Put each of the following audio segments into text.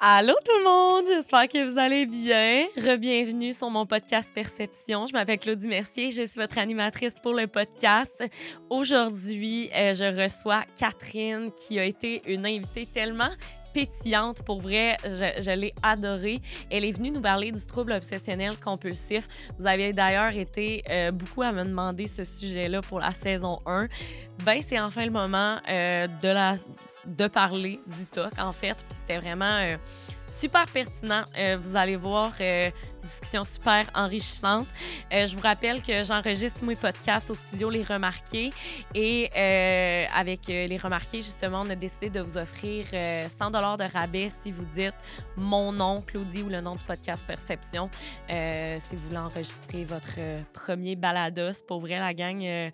Allô tout le monde, j'espère que vous allez bien. Rebienvenue sur mon podcast Perception. Je m'appelle Claudie Mercier, je suis votre animatrice pour le podcast. Aujourd'hui, euh, je reçois Catherine qui a été une invitée tellement pétillante. Pour vrai, je, l'ai adorée. Elle est venue nous parler du trouble obsessionnel compulsif. Vous avez d'ailleurs été euh, beaucoup à me demander ce sujet-là pour la saison 1. Ben, c'est enfin le moment euh, de, la, de parler du TOC, en fait. Puis c'était vraiment euh, super pertinent. vous allez voir discussion super enrichissante. Euh, je vous rappelle que j'enregistre mes podcasts au studio Les Remarqués et euh, avec euh, Les Remarqués, justement, on a décidé de vous offrir 100 dollars de rabais si vous dites mon nom, Claudie, ou le nom du podcast Perception. si vous voulez enregistrer votre premier balados, pour vrai, la gang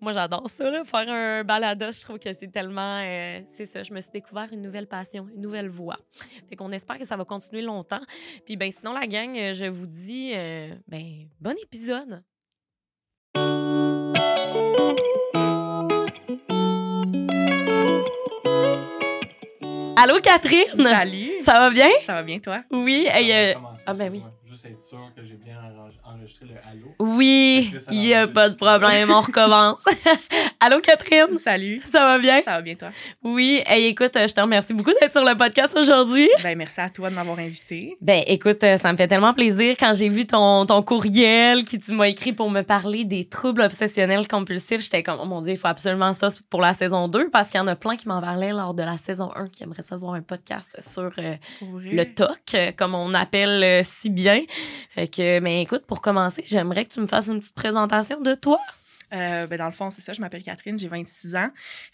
moi, j'adore ça, là, faire un balado. Je trouve que c'est tellement. Euh, c'est ça, je me suis découvert une nouvelle passion, une nouvelle voie. Fait qu'on espère que ça va continuer longtemps. Puis, ben, sinon, la gang, euh, je vous dis, euh, ben, bon épisode. Allô, Catherine? Salut. Ça va bien? Ça va bien, toi? Oui. ah, ben oui juste être sûr que j'ai bien enregistré le allô. Oui, il n'y a pas de problème, on recommence. allô, Catherine? Salut. Ça va bien? Ça va bien, toi? Oui. Hey, écoute, je te remercie beaucoup d'être sur le podcast aujourd'hui. Ben, merci à toi de m'avoir invité. Ben, écoute, ça me fait tellement plaisir quand j'ai vu ton, ton courriel qui tu m'as écrit pour me parler des troubles obsessionnels compulsifs. J'étais comme, oh mon Dieu, il faut absolument ça pour la saison 2 parce qu'il y en a plein qui m'en parlaient lors de la saison 1 qui aimeraient savoir un podcast sur euh, le TOC, comme on appelle euh, si bien. Fait que, mais écoute, pour commencer, j'aimerais que tu me fasses une petite présentation de toi. Euh, ben dans le fond, c'est ça. Je m'appelle Catherine, j'ai 26 ans.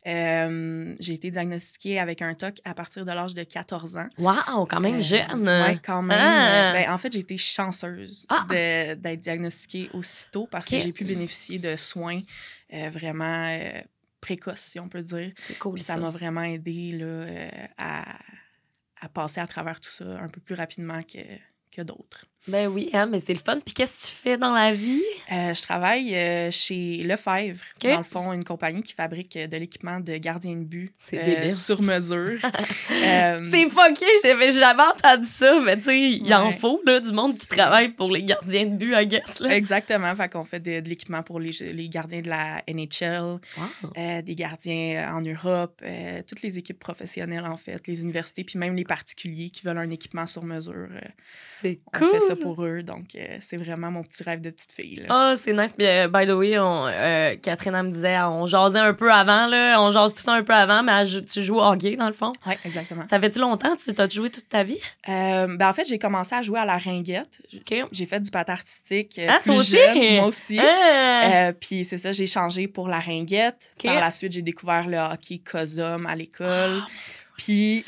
Euh, j'ai été diagnostiquée avec un TOC à partir de l'âge de 14 ans. Wow, quand même euh, jeune. Oui, quand même. Ah! Ben, en fait, j'ai été chanceuse ah! d'être diagnostiquée aussitôt parce que j'ai pu bénéficier de soins vraiment précoces, si on peut dire. C'est cool. ça m'a vraiment aidé là, à, à passer à travers tout ça un peu plus rapidement que, que d'autres. Ben oui, hein, mais c'est le fun. Puis qu'est-ce que tu fais dans la vie? Euh, je travaille euh, chez Lefebvre, dans le fond, une compagnie qui fabrique de l'équipement de gardien de but euh, sur mesure. c'est fucké, j'avais jamais entendu ça, mais tu sais, il en faut là, du monde qui travaille pour les gardiens de but, I guess. Là. Exactement, fait qu'on fait de, l'équipement pour les, les, gardiens de la NHL, des gardiens en Europe, toutes les équipes professionnelles en fait, les universités, puis même les particuliers qui veulent un équipement sur mesure. c'est cool! fait ça pour eux. Donc, euh, c'est vraiment mon petit rêve de petite fille. Ah, oh, c'est nice. Puis, euh, by the way, on, euh, Catherine, elle me disait, on jasait un peu avant, là. On jase tout un peu avant, mais tu joues au hockey, dans le fond. Oui, exactement. Ça fait-tu longtemps? Tu as joué toute ta vie? ben, en fait, j'ai commencé à jouer à la ringuette. J'ai fait du patin artistique. Ah, toi aussi? moi aussi. Ah! puis, c'est ça, j'ai changé pour la ringuette. Par la suite, j'ai découvert le hockey COSOM à l'école. Ah, puis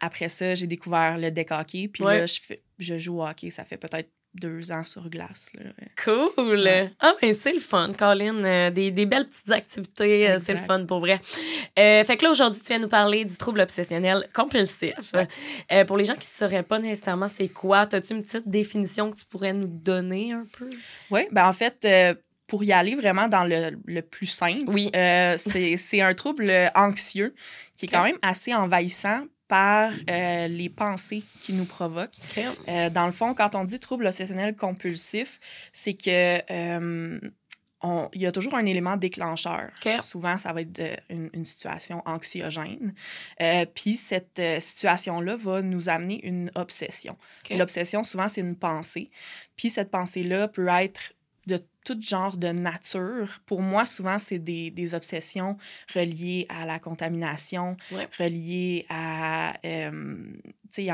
après ça, j'ai découvert le deck hockey. Puis là, je, fais, je joue au hockey, ça fait peut-être deux ans sur glace. Là. Cool! Ah, mais c'est le fun, Colin. Euh, des, des, belles petites activités, euh, c'est le fun pour vrai. Euh, fait que là, aujourd'hui, tu viens nous parler du trouble obsessionnel compulsif. pour les gens qui ne sauraient pas nécessairement c'est quoi, as-tu une petite définition que tu pourrais nous donner un peu? Oui, ben en fait, pour y aller vraiment dans le, le plus simple, oui. c'est un trouble anxieux qui est quand même assez envahissant par euh, les pensées qui nous provoquent. Euh, dans le fond, quand on dit trouble obsessionnel compulsif, c'est que euh, il y a toujours un élément déclencheur. Souvent, ça va être une, situation anxiogène. Puis cette situation-là va nous amener une obsession. L'obsession, souvent, c'est une pensée. Puis cette pensée-là peut être tout genre de nature. Pour moi, souvent, c'est des, des, obsessions reliées à la contamination, reliées à... Euh, tu sais,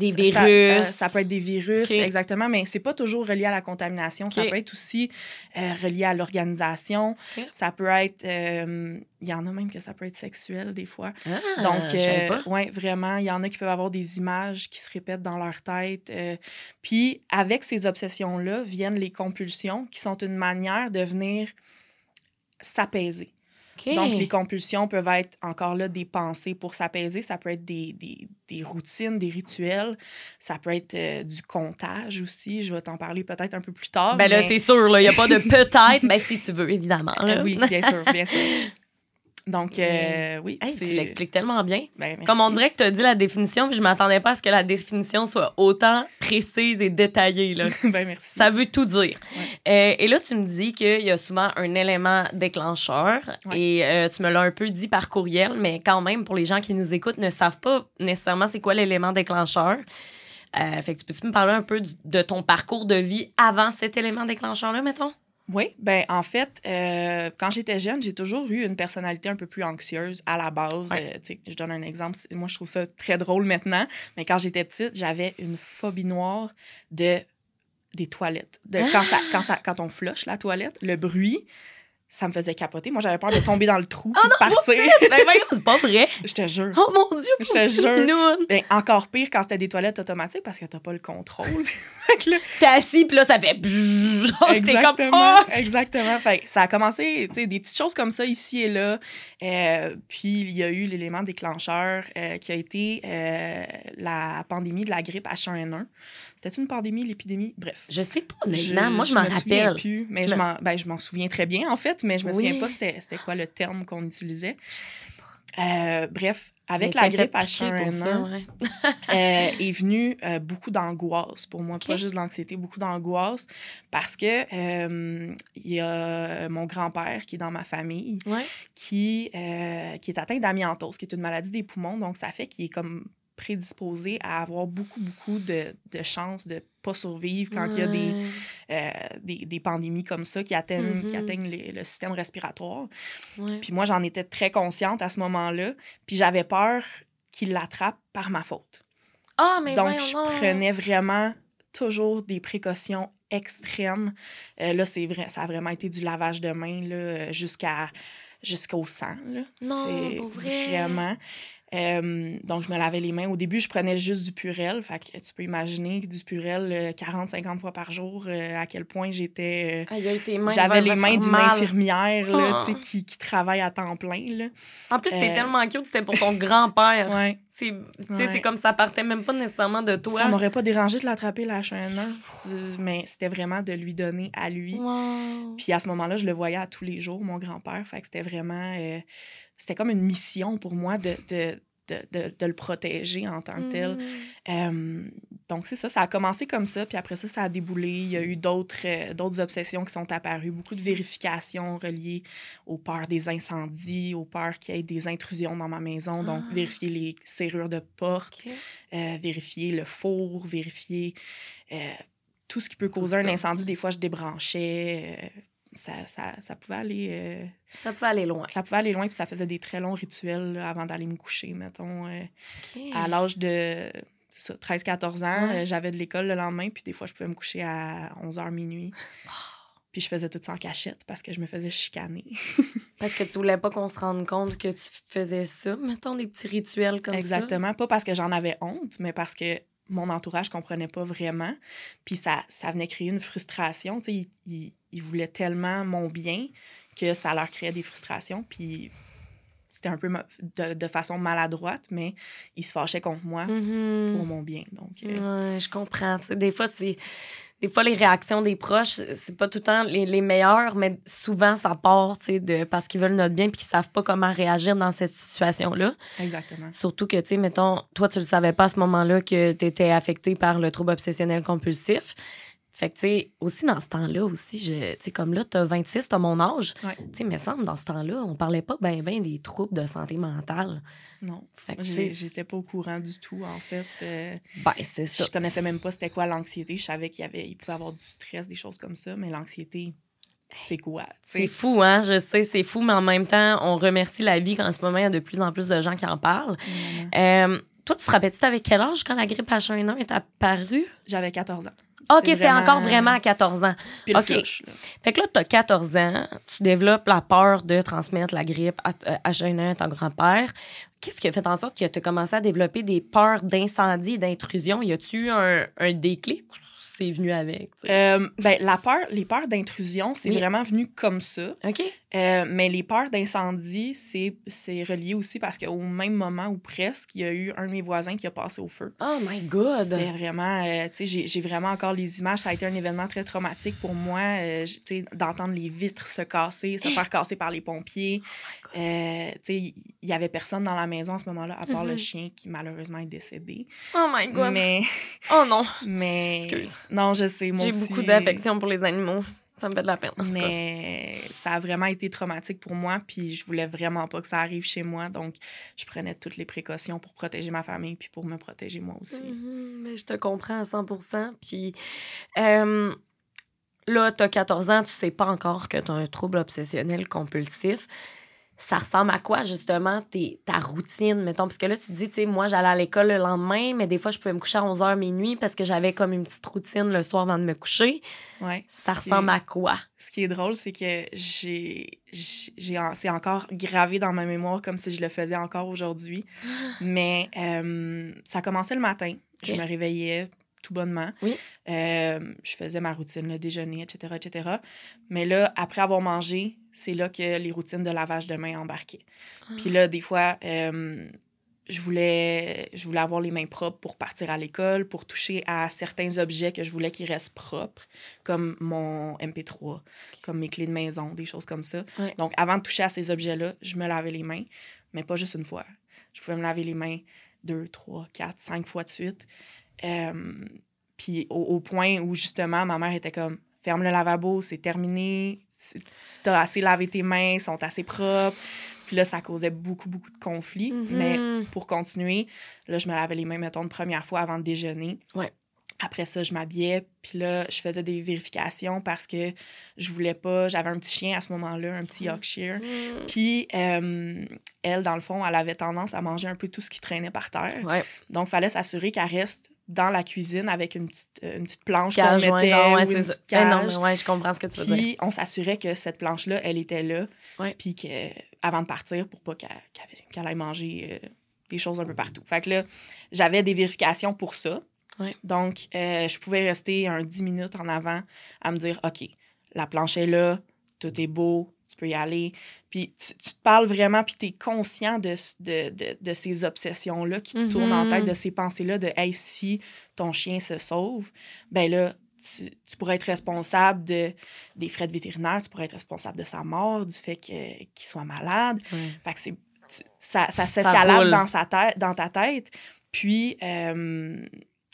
des virus. Ça, euh, ça, peut être des virus, exactement, mais c'est pas toujours relié à la contamination. Ça peut être aussi euh, relié à l'organisation. Ça peut être. Euh, il y en a même que ça peut être sexuel des fois. Ah, Donc, ouais, vraiment, il y en a qui peuvent avoir des images qui se répètent dans leur tête. puis, avec ces obsessions-là, viennent les compulsions qui sont une manière de venir s'apaiser. Donc, les compulsions peuvent être encore là des pensées pour s'apaiser. Ça peut être des, des, des, routines, des rituels. Ça peut être euh, du comptage aussi. Je vais t'en parler peut-être un peu plus tard. Ben là, c'est sûr, il n'y a pas de peut-être, mais si tu veux, évidemment. oui, bien sûr, bien sûr. Donc, euh, oui. Hey, tu l'expliques tellement bien. Ben. Comme on dirait que tu as dit la définition, puis je m'attendais pas à ce que la définition soit autant précise et détaillée. Là. ben, merci. Ça veut tout dire. Euh, et là, tu me dis qu'il y a souvent un élément déclencheur. Ouais. Et euh, tu me l'as un peu dit par courriel, mais quand même, pour les gens qui nous écoutent, ne savent pas nécessairement c'est quoi l'élément déclencheur. Fait que tu peux-tu me parler un peu de ton parcours de vie avant cet élément déclencheur-là, mettons? Oui, ben en fait, euh, quand j'étais jeune, j'ai toujours eu une personnalité un peu plus anxieuse à la base. Ouais. Euh, je donne un exemple. Moi, je trouve ça très drôle maintenant. Mais quand j'étais petite, j'avais une phobie noire de des toilettes. De, quand, ça, quand, ça, quand on flush la toilette, le bruit, ça me faisait capoter. Moi, j'avais peur de tomber dans le trou et de partir. ben c'est pas vrai. je te jure. Oh mon Dieu, Je te jure. Ben, encore pire quand c'était des toilettes automatiques parce que t'as pas le contrôle. T'es assis, puis là, ça fait... genre, T'es comme Exactement, fuck. exactement. Fait ça a commencé, tu sais, des petites choses comme ça ici et là. Euh, puis il y a eu l'élément déclencheur euh, qui a été euh, la pandémie de la grippe H1N1. C'était une pandémie, l'épidémie? Bref. Je sais pas, honnêtement. Moi, je, m'en me rappelle. plus, mais je m'en ben, je m'en souviens très bien, en fait, mais je me Oui. souviens pas c'était quoi le terme qu'on utilisait. Je sais pas. Euh, bref, avec Mais la grippe fait piquer pour ça, H1N1, ouais. euh, est venu euh, beaucoup d'angoisse pour moi, pas juste de l'anxiété, beaucoup d'angoisse parce que euh, il y a mon grand-père qui est dans ma famille Ouais. qui, qui est atteint d'amiantose, qui est une maladie des poumons, donc ça fait qu'il est comme prédisposé à avoir beaucoup, beaucoup de, de chances de pas survivre quand il y a des, euh, des, des pandémies comme ça qui atteignent, qui Mhm. atteignent les- le système respiratoire. Ouais. Puis moi, j'en étais très consciente à ce moment-là, puis j'avais peur qu'il l'attrape par ma faute. Ah, mais Donc, je prenais vraiment toujours des précautions extrêmes. Euh, là, c'est vrai, ça a vraiment été du lavage de euh, jusqu'à jusqu'au sang. Là. Non, c'est pour vrai? vraiment. Euh, donc, je me lavais les mains. Au début, je prenais juste du Purel. Fait que tu peux imaginer du Purel 40-50 fois par jour, euh, à quel point j'étais... euh, J'avais les mains d'une infirmière là, tu sais, qui, qui travaille à temps plein. Là. En plus, t'es Euh, tellement cute, c'était pour ton grand-père. Ouais. C'est tu sais, Ouais. c'est comme ça partait même pas nécessairement de toi. Ça m'aurait pas dérangé de l'attraper, la H1N1, c'est- mais c'était vraiment de lui donner à lui. Wow. Puis à ce moment-là, je le voyais à tous les jours, mon grand-père. Fait que c'était vraiment... c'était comme une mission pour moi de, de, de, de, de le protéger en tant que tel. Mm. Euh, donc, c'est ça. Ça a commencé comme ça, puis après ça, ça a déboulé. Il y a eu d'autres euh, d'autres obsessions qui sont apparues, beaucoup de vérifications reliées aux peurs des incendies, aux peurs qu'il y ait des intrusions dans ma maison. Donc, Ah. vérifier les serrures de porte, euh, vérifier le four, vérifier tout ce qui peut causer un incendie. Des fois, je débranchais. Ça, ça, ça pouvait aller... euh, Ça peut aller loin. ça pouvait aller loin, puis ça faisait des très longs rituels là, avant d'aller me coucher, mettons. euh, à l'âge de c'est ça, 13-14 ans, Ouais. euh, j'avais de l'école le lendemain, puis des fois, je pouvais me coucher à 11h minuit. Puis je faisais tout ça en cachette parce que je me faisais chicaner. Parce que tu voulais pas qu'on se rende compte que tu faisais ça, mettons des petits rituels comme Exactement. Pas parce que j'en avais honte, mais parce que mon entourage comprenait pas vraiment. Puis ça, ça venait créer une frustration. Tu sais, ils voulaient tellement mon bien que ça leur créait des frustrations. Puis c'était un peu ma- de, de façon maladroite, mais ils se fâchaient contre moi. Mhm. pour mon bien. Donc, euh, Ouais, je comprends. Des fois, c'est. Des fois, les réactions des proches, c'est pas tout le temps les, les meilleures, mais souvent, ça part de, parce qu'ils veulent notre bien puis qu'ils savent pas comment réagir dans cette situation-là. exactement. Surtout que, tu sais, mettons, toi, tu le savais pas à ce moment-là que tu étais affecté par le trouble obsessionnel compulsif. Fait que, tu sais, aussi dans ce temps-là, aussi, je, tu sais, comme là, t'as 26, t'as mon âge. Ouais. Tu sais, me semble, dans ce temps-là, on parlait pas ben, ben des troubles de santé mentale. Non. Fait que, J'étais pas au courant du tout, en fait. Euh, ben, c'est ça. je connaissais même pas c'était quoi l'anxiété. Je savais qu'il y avait, il pouvait y avoir du stress, des choses comme ça, mais l'anxiété, c'est quoi? C'est fou, hein? Je sais, c'est fou, mais en même temps, on remercie la vie qu'en ce moment, il y a de plus en plus de gens qui en parlent. Euh, toi, tu te rappelles-tu, t'avais quel âge quand la grippe H1N1 est apparue? J'avais 14 ans. OK, C'est c'était encore vraiment à 14 ans. Puis OK. flush, là. Fait que là, t'as 14 ans, tu développes la peur de transmettre la grippe à euh, H1N1 à ton grand-père. Qu'est-ce qui a fait en sorte que tu as commencé à développer des peurs d'incendie et d'intrusion? Y a-tu eu un, un déclic? C'est venu avec? Euh, ben, la peur, les peurs d'intrusion, c'est vraiment venu comme ça. OK. Euh, mais les peurs d'incendie, c'est, relié aussi parce qu'au même moment ou presque, il y a eu un de mes voisins qui a passé au feu. Oh my God! C'était vraiment, euh, tu sais, j'ai, vraiment encore les images. Ça a été un événement très traumatique pour moi, tu sais, d'entendre les vitres se casser, se faire casser par les pompiers. tu sais, il y avait personne dans la maison à ce moment-là, à part le Mhm. chien qui malheureusement est décédé. Oh my God! Mais, Oh non! mais... Excuse. Non, je sais, moi J'ai beaucoup d'affection pour les animaux. Ça me fait de la peine. en tout cas. Mais ça a vraiment été traumatique pour moi, puis je voulais vraiment pas que ça arrive chez moi. Donc, je prenais toutes les précautions pour protéger ma famille, puis pour me protéger moi aussi. Mais je te comprends à 100 Puis euh, là, tu as 14 ans, tu sais pas encore que tu as un trouble obsessionnel compulsif. Ça ressemble à quoi, justement, tes, ta routine, mettons? Parce que là, tu te dis, tu sais, moi, j'allais à l'école le lendemain, mais des fois, je pouvais me coucher à 11h minuit parce que j'avais comme une petite routine le soir avant de me coucher. Ouais. Ça ressemble est- à quoi? Ce qui est drôle, c'est que j'ai, c'est encore gravé dans ma mémoire comme si je le faisais encore aujourd'hui. Mais euh, ça commençait le matin. Je me réveillais tout bonnement. Oui. Euh, je faisais ma routine, le déjeuner, etc., etc. Mais là, après avoir mangé, c'est là que les routines de lavage de mains embarquaient. Puis là, des fois, euh, je voulais, je voulais avoir les mains propres pour partir à l'école, pour toucher à certains objets que je voulais qu'ils restent propres, comme mon MP3, comme mes clés de maison, des choses comme ça. Donc, avant de toucher à ces objets-là, je me lavais les mains, mais pas juste une fois. Je pouvais me laver les mains deux, trois, quatre, cinq fois de suite. Euh, puis au, au point où, justement, ma mère était comme « Ferme le lavabo, c'est terminé. Si t'as assez lavé tes mains, elles sont assez propres. » Puis là, ça causait beaucoup, beaucoup de conflits. Mhm. Mais pour continuer, là, je me lavais les mains, mettons, une première fois avant de déjeuner. Ouais. Après ça, je m'habillais, puis là, je faisais des vérifications parce que je voulais pas... J'avais un petit chien à ce moment-là, un petit Yorkshire. Mhm. Puis, euh, elle, dans le fond, elle avait tendance à manger un peu tout ce qui traînait par terre. Ouais. Donc, il fallait s'assurer qu'elle reste dans la cuisine avec une petite, euh, une petite planche qu'on Cage, ouais, mettait genre, ouais, ou une Eh non, cage. mais ouais, je comprends ce que tu veux dire. Puis, on s'assurait que cette planche-là, elle était là. Puis que, avant de partir, pour pas qu'elle qu'elle- qu'elle aille manger euh, des choses un peu partout. Fait que là, j'avais des vérifications pour ça. Donc, euh, je pouvais rester un 10 minutes en avant à me dire, OK, la planche est là, tout est beau, tu peux y aller. Puis tu, tu te parles vraiment, puis tu es conscient de, de, de, de ces obsessions-là qui te tournent en tête, de ces pensées-là de, hey, si ton chien se sauve, ben là, tu, tu pourrais être responsable de, des frais de vétérinaire, tu pourrais être responsable de sa mort, du fait qu'il soit malade. Fait que c'est, tu- ça, ça s'escalade dans, sa tête, dans ta tête. Puis, euh,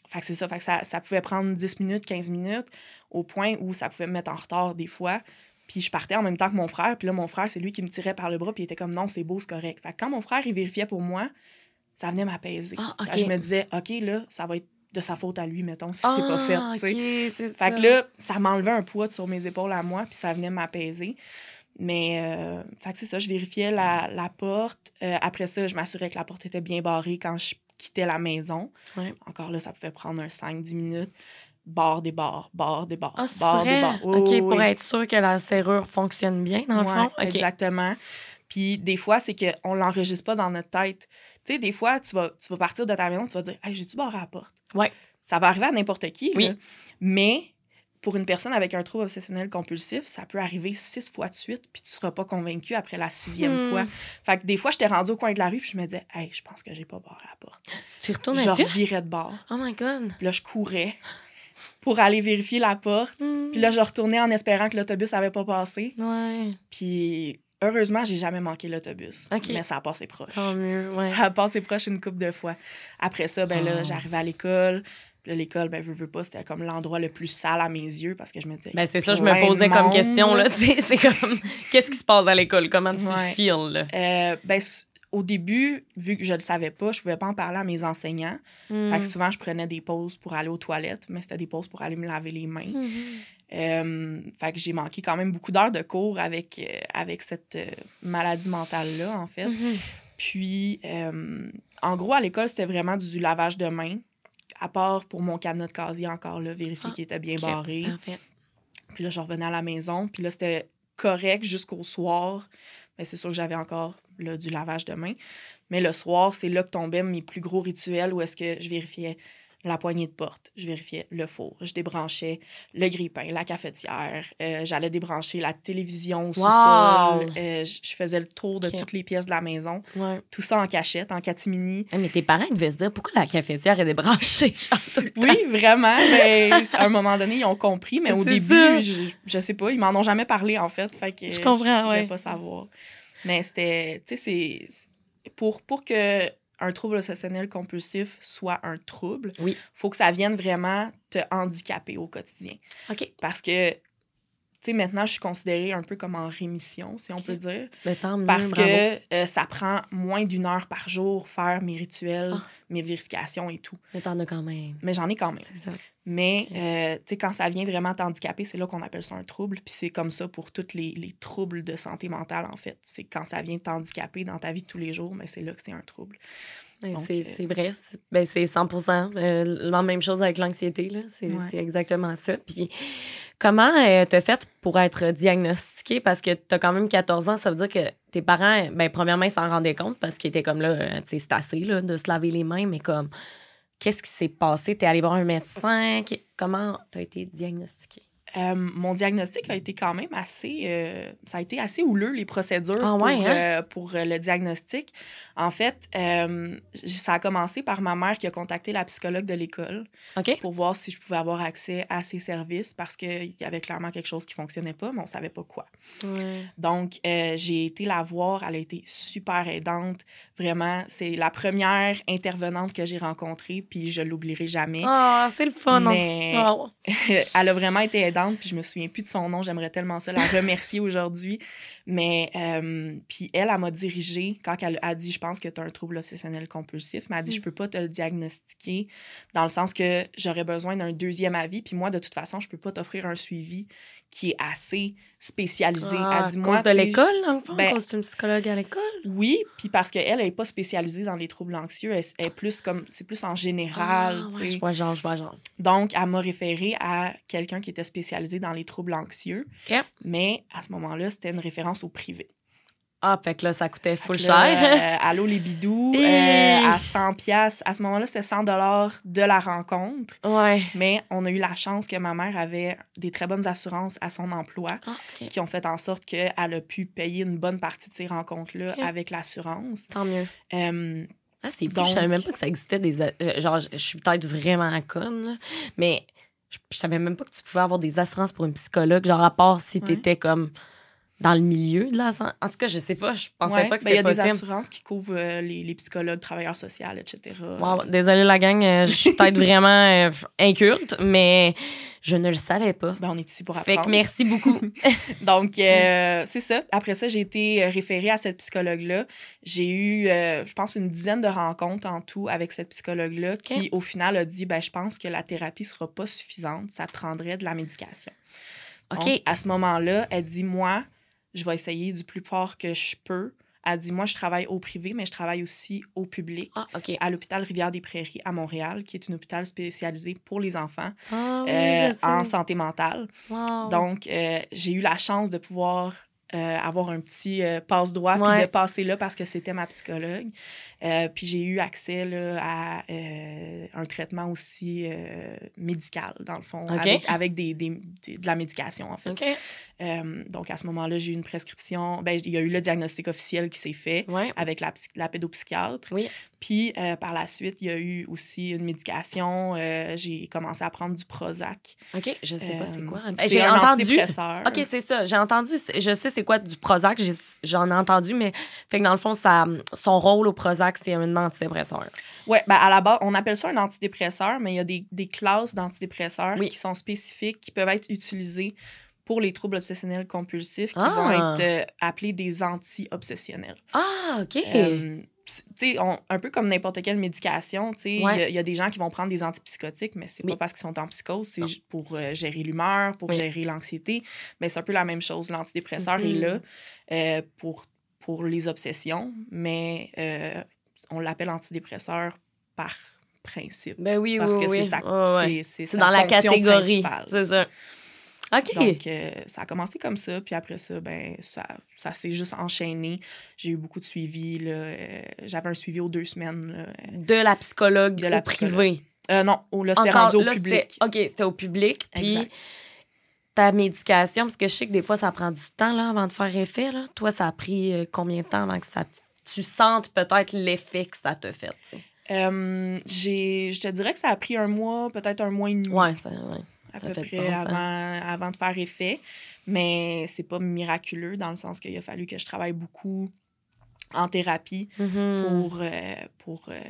fait que c'est ça. Fait que ça, ça pouvait prendre 10 minutes, 15 minutes, au point où ça pouvait me mettre en retard des fois. Puis je partais en même temps que mon frère. Puis là, mon frère, c'est lui qui me tirait par le bras. Puis il était comme, non, c'est beau, c'est correct. Fait que quand mon frère, il vérifiait pour moi, ça venait m'apaiser. Ah, Fait que ok. Je me disais, OK, là, ça va être de sa faute à lui, mettons, si c'est pas fait. Ah, tu sais. ok, c'est ça. Fait que là, ça m'enlevait un poids sur mes épaules à moi, puis ça venait m'apaiser. Mais, euh, fait que c'est ça, je vérifiais la, la porte. Euh, après ça, je m'assurais que la porte était bien barrée quand je quittais la maison. Ouais. Encore là, ça pouvait prendre un 5-10 minutes. Barre des barres, barre des barres, Ah, barre des barres. Oui, OK, oui, pour oui. être sûr que la serrure fonctionne bien, dans le Ouais, fond? Exactement. Puis des fois, c'est qu'on ne l'enregistre pas dans notre tête. Tu sais, des fois, tu vas, tu vas partir de ta maison, tu vas dire Hey, j'ai-tu barré la porte Ouais. Ça va arriver à n'importe qui. Oui. là. Mais pour une personne avec un trouble obsessionnel compulsif, ça peut arriver six fois de suite, puis tu ne seras pas convaincu après la sixième Hmm. fois. Fait que des fois, j'étais rendue au coin de la rue, puis je me disais Hey, je pense que j'ai pas barré la porte. Tu retournes Je revirais de bord. Oh my God. Puis là, je courais pour aller vérifier la porte. Hmm. Puis là, je retournais en espérant que l'autobus n'avait pas passé. Ouais, Puis heureusement, j'ai jamais manqué l'autobus. Mais ça a passé proche. tant mieux. Ouais. Ça a passé proche une couple de fois. Après ça, ben là, Oh. j'arrivais à l'école. Puis là, l'école, ben, veux, veux pas, c'était comme l'endroit le plus sale à mes yeux parce que je me disais. Ben, c'est ça, je me posais comme question, là. C'est comme, qu'est-ce qui se passe à l'école? Comment tu Ouais. files, là? Euh, ben, au début, vu que je le savais pas, je pouvais pas en parler à mes enseignants. Hmm. Fait que souvent, je prenais des pauses pour aller aux toilettes, mais c'était des pauses pour aller me laver les mains. Mhm. Euh, fait que j'ai manqué quand même beaucoup d'heures de cours avec, euh, avec cette euh, maladie mentale-là, en fait. Mhm. Puis, en gros, à l'école, c'était vraiment du lavage de mains, à part pour mon cadenas de casier encore, là, vérifier Ah, qu'il était bien barré. Puis là, je revenais à la maison, puis là, c'était correct jusqu'au soir. Mais c'est sûr que j'avais encore là, du lavage de mains. Mais le soir, c'est là que tombaient mes plus gros rituels où est-ce que je vérifiais la poignée de porte, je vérifiais le four, je débranchais le grille-pain, la cafetière, euh, j'allais débrancher la télévision sous-sol, euh, je je faisais le tour de toutes les pièces de la maison, Ouais. tout ça en cachette, en catimini. Eh, Mais tes parents devaient se dire pourquoi la cafetière est débranchée, genre, tout le temps? Oui, vraiment, mais à un moment donné, ils ont compris, mais au début, ça. je, je sais pas, ils m'en ont jamais parlé, en fait, fait que Je comprends, pouvais ouais. pas savoir. Mais c'était, tu sais, c'est-. Pour, pour que un trouble obsessionnel compulsif soit un trouble, Oui. faut que ça vienne vraiment te handicaper au quotidien. OK. Parce que, sais, maintenant, je suis considérée un peu comme en rémission, si on peut dire. Mais tant mieux, Parce bravo. que euh, ça prend moins d'une heure par jour faire mes rituels, Ah. mes vérifications et tout. Mais t'en as quand même. Mais j'en ai quand même. C'est ça. Mais, euh, tu sais, quand ça vient vraiment t'handicaper, c'est là qu'on appelle ça un trouble. Puis c'est comme ça pour tous les, les troubles de santé mentale, en fait. C'est quand ça vient t'handicaper dans ta vie de tous les jours, mais c'est là que c'est un trouble. Ben, c'est euh, c'est vrai. C'est ben, c'est 100 euh, La même chose avec l'anxiété. C'est Ouais. exactement ça. Puis, comment euh, t'as fait pour être diagnostiqué? Parce que t'as quand même 14 ans. Ça veut dire que tes parents, ben, premièrement, ils s'en rendaient compte parce qu'ils étaient comme là, euh, tu sais, c'est assez là, de se laver les mains, mais comme, qu'est-ce qui s'est passé? T'es allé voir un médecin? Comment t'as été diagnostiqué? Euh, mon diagnostic a été quand même assez... euh, ça a été assez houleux, les procédures Ah pour, hein? euh, pour le diagnostic. En fait, ça a commencé par ma mère qui a contacté la psychologue de l'école pour voir si je pouvais avoir accès à ses services parce qu'il y avait clairement quelque chose qui fonctionnait pas, mais on savait pas quoi. Ouais. Donc, j'ai été la voir. Elle a été super aidante. Vraiment, c'est la première intervenante que j'ai rencontrée, puis je l'oublierai jamais. Ah, c'est le fun. Mais- Ah, Elle a vraiment été aidante, puis je me souviens plus de son nom. J'aimerais tellement ça la remercier aujourd'hui. Mais, euh, puis elle, elle m'a dirigée quand elle a dit Je pense que tu as un trouble obsessionnel compulsif. Mais elle a dit Mm. Je peux pas te le diagnostiquer dans le sens que j'aurais besoin d'un deuxième avis. Puis moi, de toute façon, je peux pas t'offrir un suivi qui est assez spécialisé. Ah, elle à cause de l'école, dans le fond? ben- à cause d'une psychologue à l'école? oui, puis parce qu'elle n'est pas spécialisée dans les troubles anxieux, elle, elle est plus comme c'est plus en général. Ah, ouais, je vois genre, je vois genre. Donc, elle m'a référé à quelqu'un qui était spécialisé dans les troubles anxieux. Mais à ce moment-là, c'était une référence au privé. Ah, fait que là, ça coûtait full là, cher. euh, allô les bidous, euh, à 100 pièces. À ce moment-là, c'était 100 dollars de la rencontre. ouais. Mais on a eu la chance que ma mère avait des très bonnes assurances à son emploi Ah, qui ont fait en sorte qu'elle a pu payer une bonne partie de ces rencontres-là avec l'assurance. Tant mieux. Euh, Ah, c'est fou. Je savais même pas que ça existait des. Genre, je suis peut-être vraiment conne, là, mais je, je savais même pas que tu pouvais avoir des assurances pour une psychologue, genre à part si Ouais. t'étais comme dans le milieu de la santé. En tout cas, je sais pas, je pensais ouais, pas que ben, il y c'était a des possible. assurances qui couvrent euh, les, les psychologues, travailleurs sociaux, etc. Wow, désolée la gang, euh, je suis peut-être vraiment euh, inculte, mais je ne le savais pas. Ben, on est ici pour Fait apprendre. que merci beaucoup. Donc, euh, c'est ça. Après ça, j'ai été référée à cette psychologue-là. J'ai eu, je pense, une dizaine de rencontres en tout avec cette psychologue-là qui, au final, a dit ben, Je pense que la thérapie sera pas suffisante. Ça prendrait de la médication. OK. Donc, à ce moment-là, elle dit Moi, je vais essayer du plus fort que je peux. Elle dit Moi, je travaille au privé, mais je travaille aussi au public. Ah. À l'hôpital Rivière-des-Prairies à Montréal, qui est un hôpital spécialisé pour les enfants Ah, oui, euh, en santé mentale. Wow. Donc, euh, j'ai eu la chance de pouvoir euh, avoir un petit passe-droit puis de passer là parce que c'était ma psychologue. Euh, puis j'ai eu accès là, à euh, un traitement aussi euh, médical, dans le fond, OK. avec, avec des, des- des- de la médication, en fait. OK. Euh, donc, à ce moment-là, j'ai eu une prescription. Ben, il y a eu le diagnostic officiel qui s'est fait Ouais. avec la, la pédopsychiatre. Oui. Puis, par la suite, il y a eu aussi une médication. J'ai commencé à prendre du Prozac. OK, je sais pas c'est quoi. J'ai entendu. OK, c'est ça. J'ai entendu, je sais c'est quoi du Prozac, j'en ai entendu, mais fait que dans le fond, ça, son rôle au Prozac, c'est un antidépresseur. Ouais, ben à la base, on appelle ça un antidépresseur, mais il y a des, des classes d'antidépresseurs Oui. qui sont spécifiques, qui peuvent être utilisées pour les troubles obsessionnels compulsifs, qui Ah. vont être euh, appelés des anti-obsessionnels. Ah, OK. Euh, on- un peu comme n'importe quelle médication, il y Ouais. a- il y, a des gens qui vont prendre des antipsychotiques, mais c'est Oui. pas parce qu'ils sont en psychose, c'est pour euh, gérer l'humeur, pour Oui. gérer l'anxiété. Mais c'est un peu la même chose. L'antidépresseur est Mhm. là euh, pour, pour les obsessions, mais euh, on l'appelle antidépresseur par principe. ben oui, Parce oui, que oui. c'est Ouais, sa dans la catégorie. C'est ça. OK. Donc, euh, ça a commencé comme ça, puis après ça, ben, ça, ça s'est juste enchaîné. J'ai eu beaucoup de suivi. euh, J'avais un suivi aux deux semaines. là, euh, de la psychologue De la au privé. Euh, non, oh, là, c'était rendu au là, public. OK, c'était au public. Puis ta médication, parce que je sais que des fois, ça prend du temps là, avant de faire effet. Là. Toi, ça a pris combien de temps avant que ça, tu sentes peut-être l'effet que ça t'a fait? Euh, j'ai- je te dirais que ça a pris un mois, peut-être un mois et demi. Ouais, ça, ouais. à ça peu fait près sens, hein? avant, avant de faire effet. Mais c'est pas miraculeux dans le sens qu'il a fallu que je travaille beaucoup en thérapie Mhm. pour, euh, pour, euh,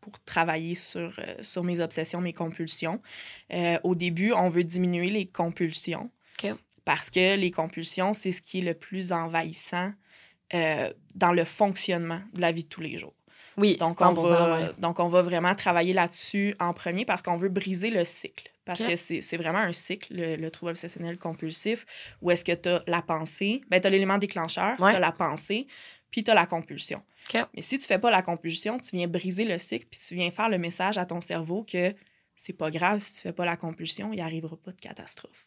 pour travailler sur, euh, sur mes obsessions, mes compulsions. Au début, on veut diminuer les compulsions OK. parce que les compulsions, c'est ce qui est le plus envahissant euh, dans le fonctionnement de la vie de tous les jours. Oui, Donc, on 100%, va, ouais. donc, on va vraiment travailler là-dessus en premier parce qu'on veut briser le cycle. Parce que c'est vraiment un cycle, le, le trouble obsessionnel compulsif, où est-ce que tu as la pensée, ben, tu as l'élément déclencheur, Ouais. tu as la pensée, puis tu as la compulsion. Ok. Mais si tu fais pas la compulsion, tu viens briser le cycle, puis tu viens faire le message à ton cerveau que c'est pas grave si tu fais pas la compulsion, il n'y arrivera pas de catastrophe.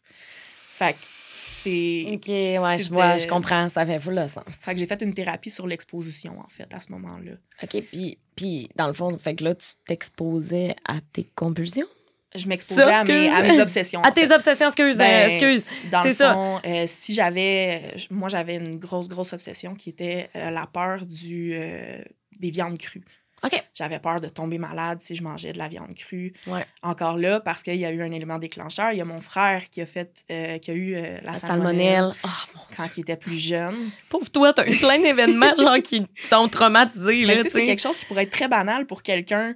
Fait que c'est. OK, ouais, je vois, je comprends. Ça fait full le sens. Fait que j'ai fait une thérapie sur l'exposition, en fait, à ce moment-là. OK, puis, puis dans le fond, fait que là, tu t'exposais à tes compulsions? Je m'exposais à mes, à mes obsessions. À tes fait. obsessions, excuse, euh, Ben, excuse. Dans le ça. fond, euh, si j'avais. Moi, j'avais une grosse, grosse obsession qui était euh, la peur du, euh, des viandes crues. J'avais peur de tomber malade si je mangeais de la viande crue. Ouais. Encore là, parce qu'il y a eu un élément déclencheur. Il y a mon frère qui a fait, euh, qui a eu euh, la, La salmonelle, salmonelle. Oh, mon quand il était plus jeune. Pauvre toi, t'as eu plein d'événements, genre, qui t'ont traumatisé, c'est quelque chose qui pourrait être très banal pour quelqu'un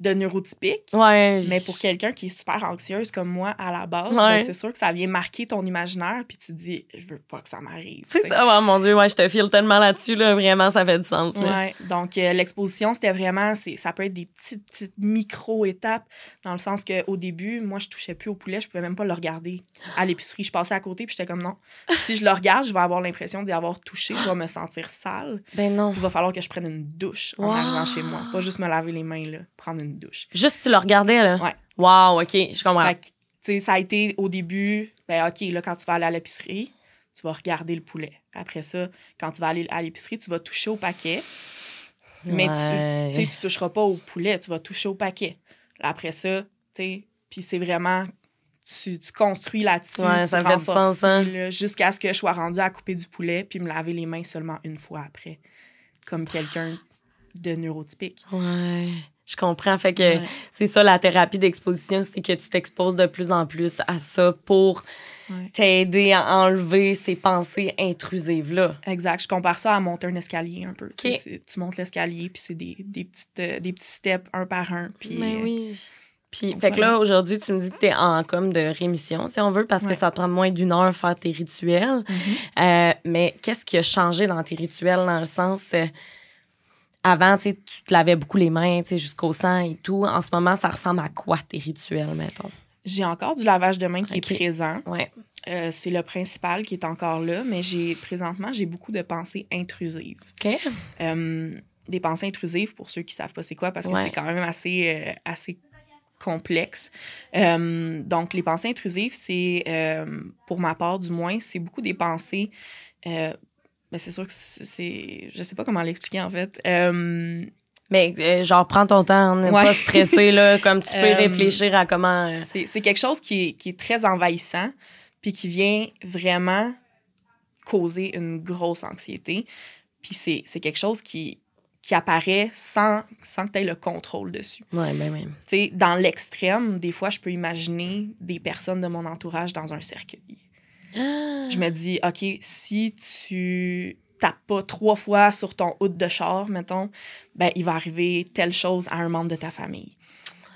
de neurotypique. Ouais. Mais pour quelqu'un qui est super anxieuse comme moi à la base, Ouais. ben, c'est sûr que ça vient marquer ton imaginaire, puis tu te dis, je veux pas que ça m'arrive. C'est ça, oh, mon Dieu, ouais, je te file tellement là-dessus, là, vraiment, ça fait du sens, là. Ouais, donc euh, l'exposition, c'était vraiment, c'est, ça peut être des petites, petites micro-étapes, dans le sens qu'au début, moi, je touchais plus au poulet, je pouvais même pas le regarder à l'épicerie. Je passais à côté, puis j'étais comme non. Si je le regarde, je vais avoir l'impression d'y avoir touché, je vais me sentir sale. Ben non. Il va falloir que je prenne une douche en Wow. arrivant chez moi. Pas juste me laver les mains, là, prendre une douche. Juste tu le regardais, là? Ouais. Wow, OK, je comprends. Fait que, tu sais, ça a été au début, ben OK, là, quand tu vas aller à l'épicerie, tu vas regarder le poulet. Après ça, quand tu vas aller à l'épicerie, tu vas toucher au paquet. Mais Ouais. tu, tu sais, tu toucheras pas au poulet, tu vas toucher au paquet. Après ça, tu sais, puis c'est vraiment, tu, tu construis là-dessus, Ouais, tu renforces, hein. jusqu'à ce que je sois rendue à couper du poulet puis me laver les mains seulement une fois après, comme quelqu'un de neurotypique. Ouais. Je comprends. Fait que Ouais. c'est ça la thérapie d'exposition, c'est que tu t'exposes de plus en plus à ça pour Ouais. t'aider à enlever ces pensées intrusives-là. Exact. Je compare ça à monter un escalier un peu. Tu sais, montes l'escalier, puis c'est des, des, petites, euh, des petits steps un par un. Puis, Mais euh, oui. Puis, fait que là, aujourd'hui, tu me dis que tu es en comme de rémission, si on veut, parce que ça te prend moins d'une heure faire tes rituels. Mhm. Euh, mais qu'est-ce qui a changé dans tes rituels, dans le sens. Avant, tu te lavais beaucoup les mains, jusqu'au sang et tout. En ce moment, ça ressemble à quoi tes rituels, mettons? J'ai encore du lavage de mains qui est présent. Ouais. Euh, c'est le principal qui est encore là, mais j'ai présentement, j'ai beaucoup de pensées intrusives. OK. Euh, des pensées intrusives, pour ceux qui savent pas c'est quoi, parce que Ouais. c'est quand même assez, euh, assez complexe. Donc, les pensées intrusives, c'est, pour ma part du moins, c'est beaucoup des pensées... ben, c'est sûr que c'est... Je sais pas comment l'expliquer, en fait. Euh, Mais euh, genre, prends ton temps, n'est Ouais. pas stressé, là, comme tu peux Euh, réfléchir à comment. C'est c'est quelque chose qui est, qui est très envahissant, puis qui vient vraiment causer une grosse anxiété. Puis c'est c'est quelque chose qui, qui apparaît sans, sans que tu aies le contrôle dessus. Ouais, ben, ben. Tu sais, dans l'extrême, des fois, je peux imaginer des personnes de mon entourage dans un cercueil. Je me dis, OK, si tu tapes pas trois fois sur ton hood de char, mettons, ben, il va arriver telle chose à un membre de ta famille.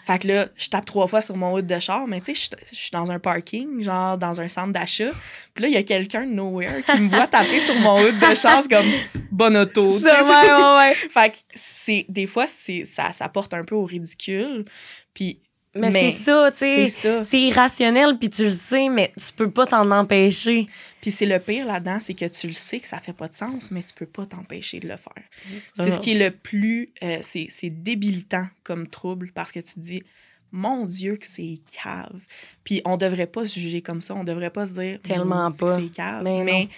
Fait que là, je tape trois fois sur mon hood de char, mais tu sais, je- je suis dans un parking, genre dans un centre d'achat. Puis là, il y a quelqu'un de nowhere qui me voit taper sur mon hood de char, c'est comme bonne auto. Ça, ouais, ouais, ouais. Fait que c'est, des fois, c'est, ça, ça porte un peu au ridicule. Puis, Mais, Mais c'est ça, tu sais. c'est irrationnel, puis tu le sais, mais tu peux pas t'en empêcher. Puis c'est le pire là-dedans, c'est que tu le sais que ça fait pas de sens, mais tu peux pas t'empêcher de le faire. C'est ce qui est le plus... euh, c'est, débilitant comme trouble parce que tu te dis, mon Dieu, que c'est cave. Puis on devrait pas se juger comme ça, on devrait pas se dire... Tellement pas. C'est cave. Mais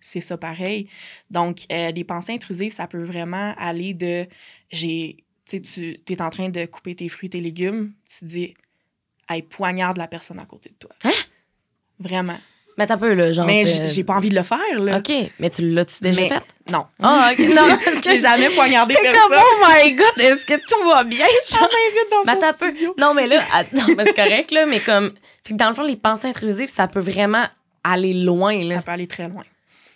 c'est ça pareil. Donc, euh, les pensées intrusives, ça peut vraiment aller de... J'ai... tu es en train de couper tes fruits, tes légumes, tu dis, hey, poignarde la personne à côté de toi. Hein? Vraiment. Mais t'as peu, là, genre. mais j'ai pas envie de le faire, là. OK, mais tu l'as-tu déjà Mais- fait? Non. Ah, OK. Non, J'ai jamais poignardé personne. comme, oh my God, est-ce que tu vas bien? M'invite dans Mais son t'as peu. studio. Non, mais là, att- non, mais c'est correct, là, mais comme. Fait que dans le fond, les pensées intrusives, ça peut vraiment aller loin, là. Ça peut aller très loin.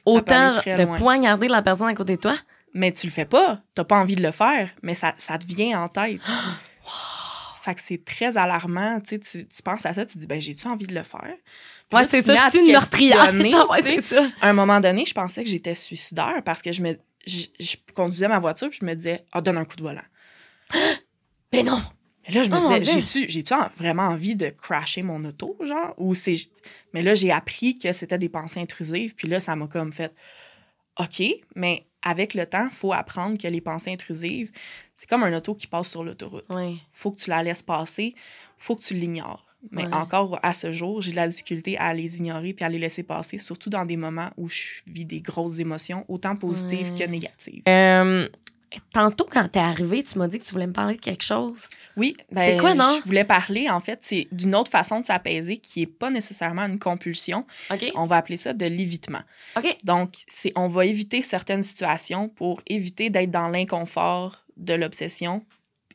Autant très de loin. poignarder la personne à côté de toi. Mais tu le fais pas. T'as pas envie de le faire, mais ça, ça te vient en tête. Fait que c'est très alarmant. Tu, tu, tu penses à ça, tu te dis, ben, j'ai-tu envie de le faire? Puis Ouais, c'est ça, je suis une meurtrière. ouais. À un moment donné, je pensais que j'étais suicidaire parce que je me je, je conduisais ma voiture puis je me disais, ah, donne un coup de volant. Mais non. Mais là, je me Oh, disais, j'ai-tu, j'ai-tu en- vraiment envie de crasher mon auto, genre? Ou c'est... Mais là, j'ai appris que c'était des pensées intrusives, puis là, ça m'a comme fait, OK, mais avec le temps, il faut apprendre que les pensées intrusives, c'est comme un auto qui passe sur l'autoroute. Ouais. faut que tu la laisses passer, faut que tu l'ignores. Mais Ouais. encore à ce jour, j'ai de la difficulté à les ignorer puis à les laisser passer, surtout dans des moments où je vis des grosses émotions, autant positives Ouais. que négatives. Euh, tantôt, quand t'es arrivé, tu m'as dit que tu voulais me parler de quelque chose. Oui, C'est ben, quoi, non? Je voulais parler, en fait, c'est d'une autre façon de s'apaiser qui n'est pas nécessairement une compulsion. OK? On va appeler ça de l'évitement. OK. Donc, c'est on va éviter certaines situations pour éviter d'être dans l'inconfort de l'obsession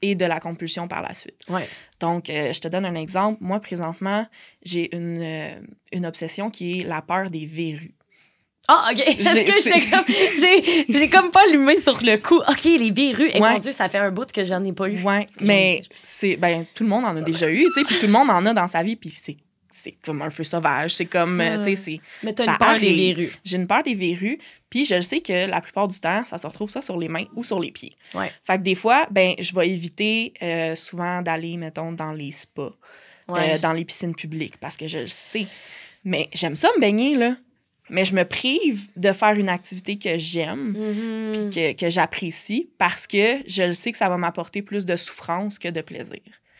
et de la compulsion par la suite. Ouais. Donc, euh, je te donne un exemple. Moi, présentement, j'ai une, euh, une obsession qui est la peur des verrues. Ah, OK. Est-ce que j'ai comme, comme pas allumé sur le coup. OK, les verrues. Et Ouais. mon Dieu, ça fait un bout que j'en ai pas eu. Ouais, mais c'est ben tout le monde en a déjà eu, tu sais, puis tout le monde en a dans sa vie, puis c'est c'est comme un feu sauvage, c'est comme tu sais, c'est Mais t'as une peur des verrues. j'ai une peur des verrues, puis je sais que la plupart du temps, ça se retrouve ça sur les mains ou sur les pieds. Ouais. Fait que des fois, ben je vais éviter euh, souvent d'aller mettons dans les spas, Ouais. euh, dans les piscines publiques parce que je le sais. Mais j'aime ça me baigner là. Mais je me prive de faire une activité que j'aime Mhm. puis que, que j'apprécie parce que je le sais que ça va m'apporter plus de souffrance que de plaisir.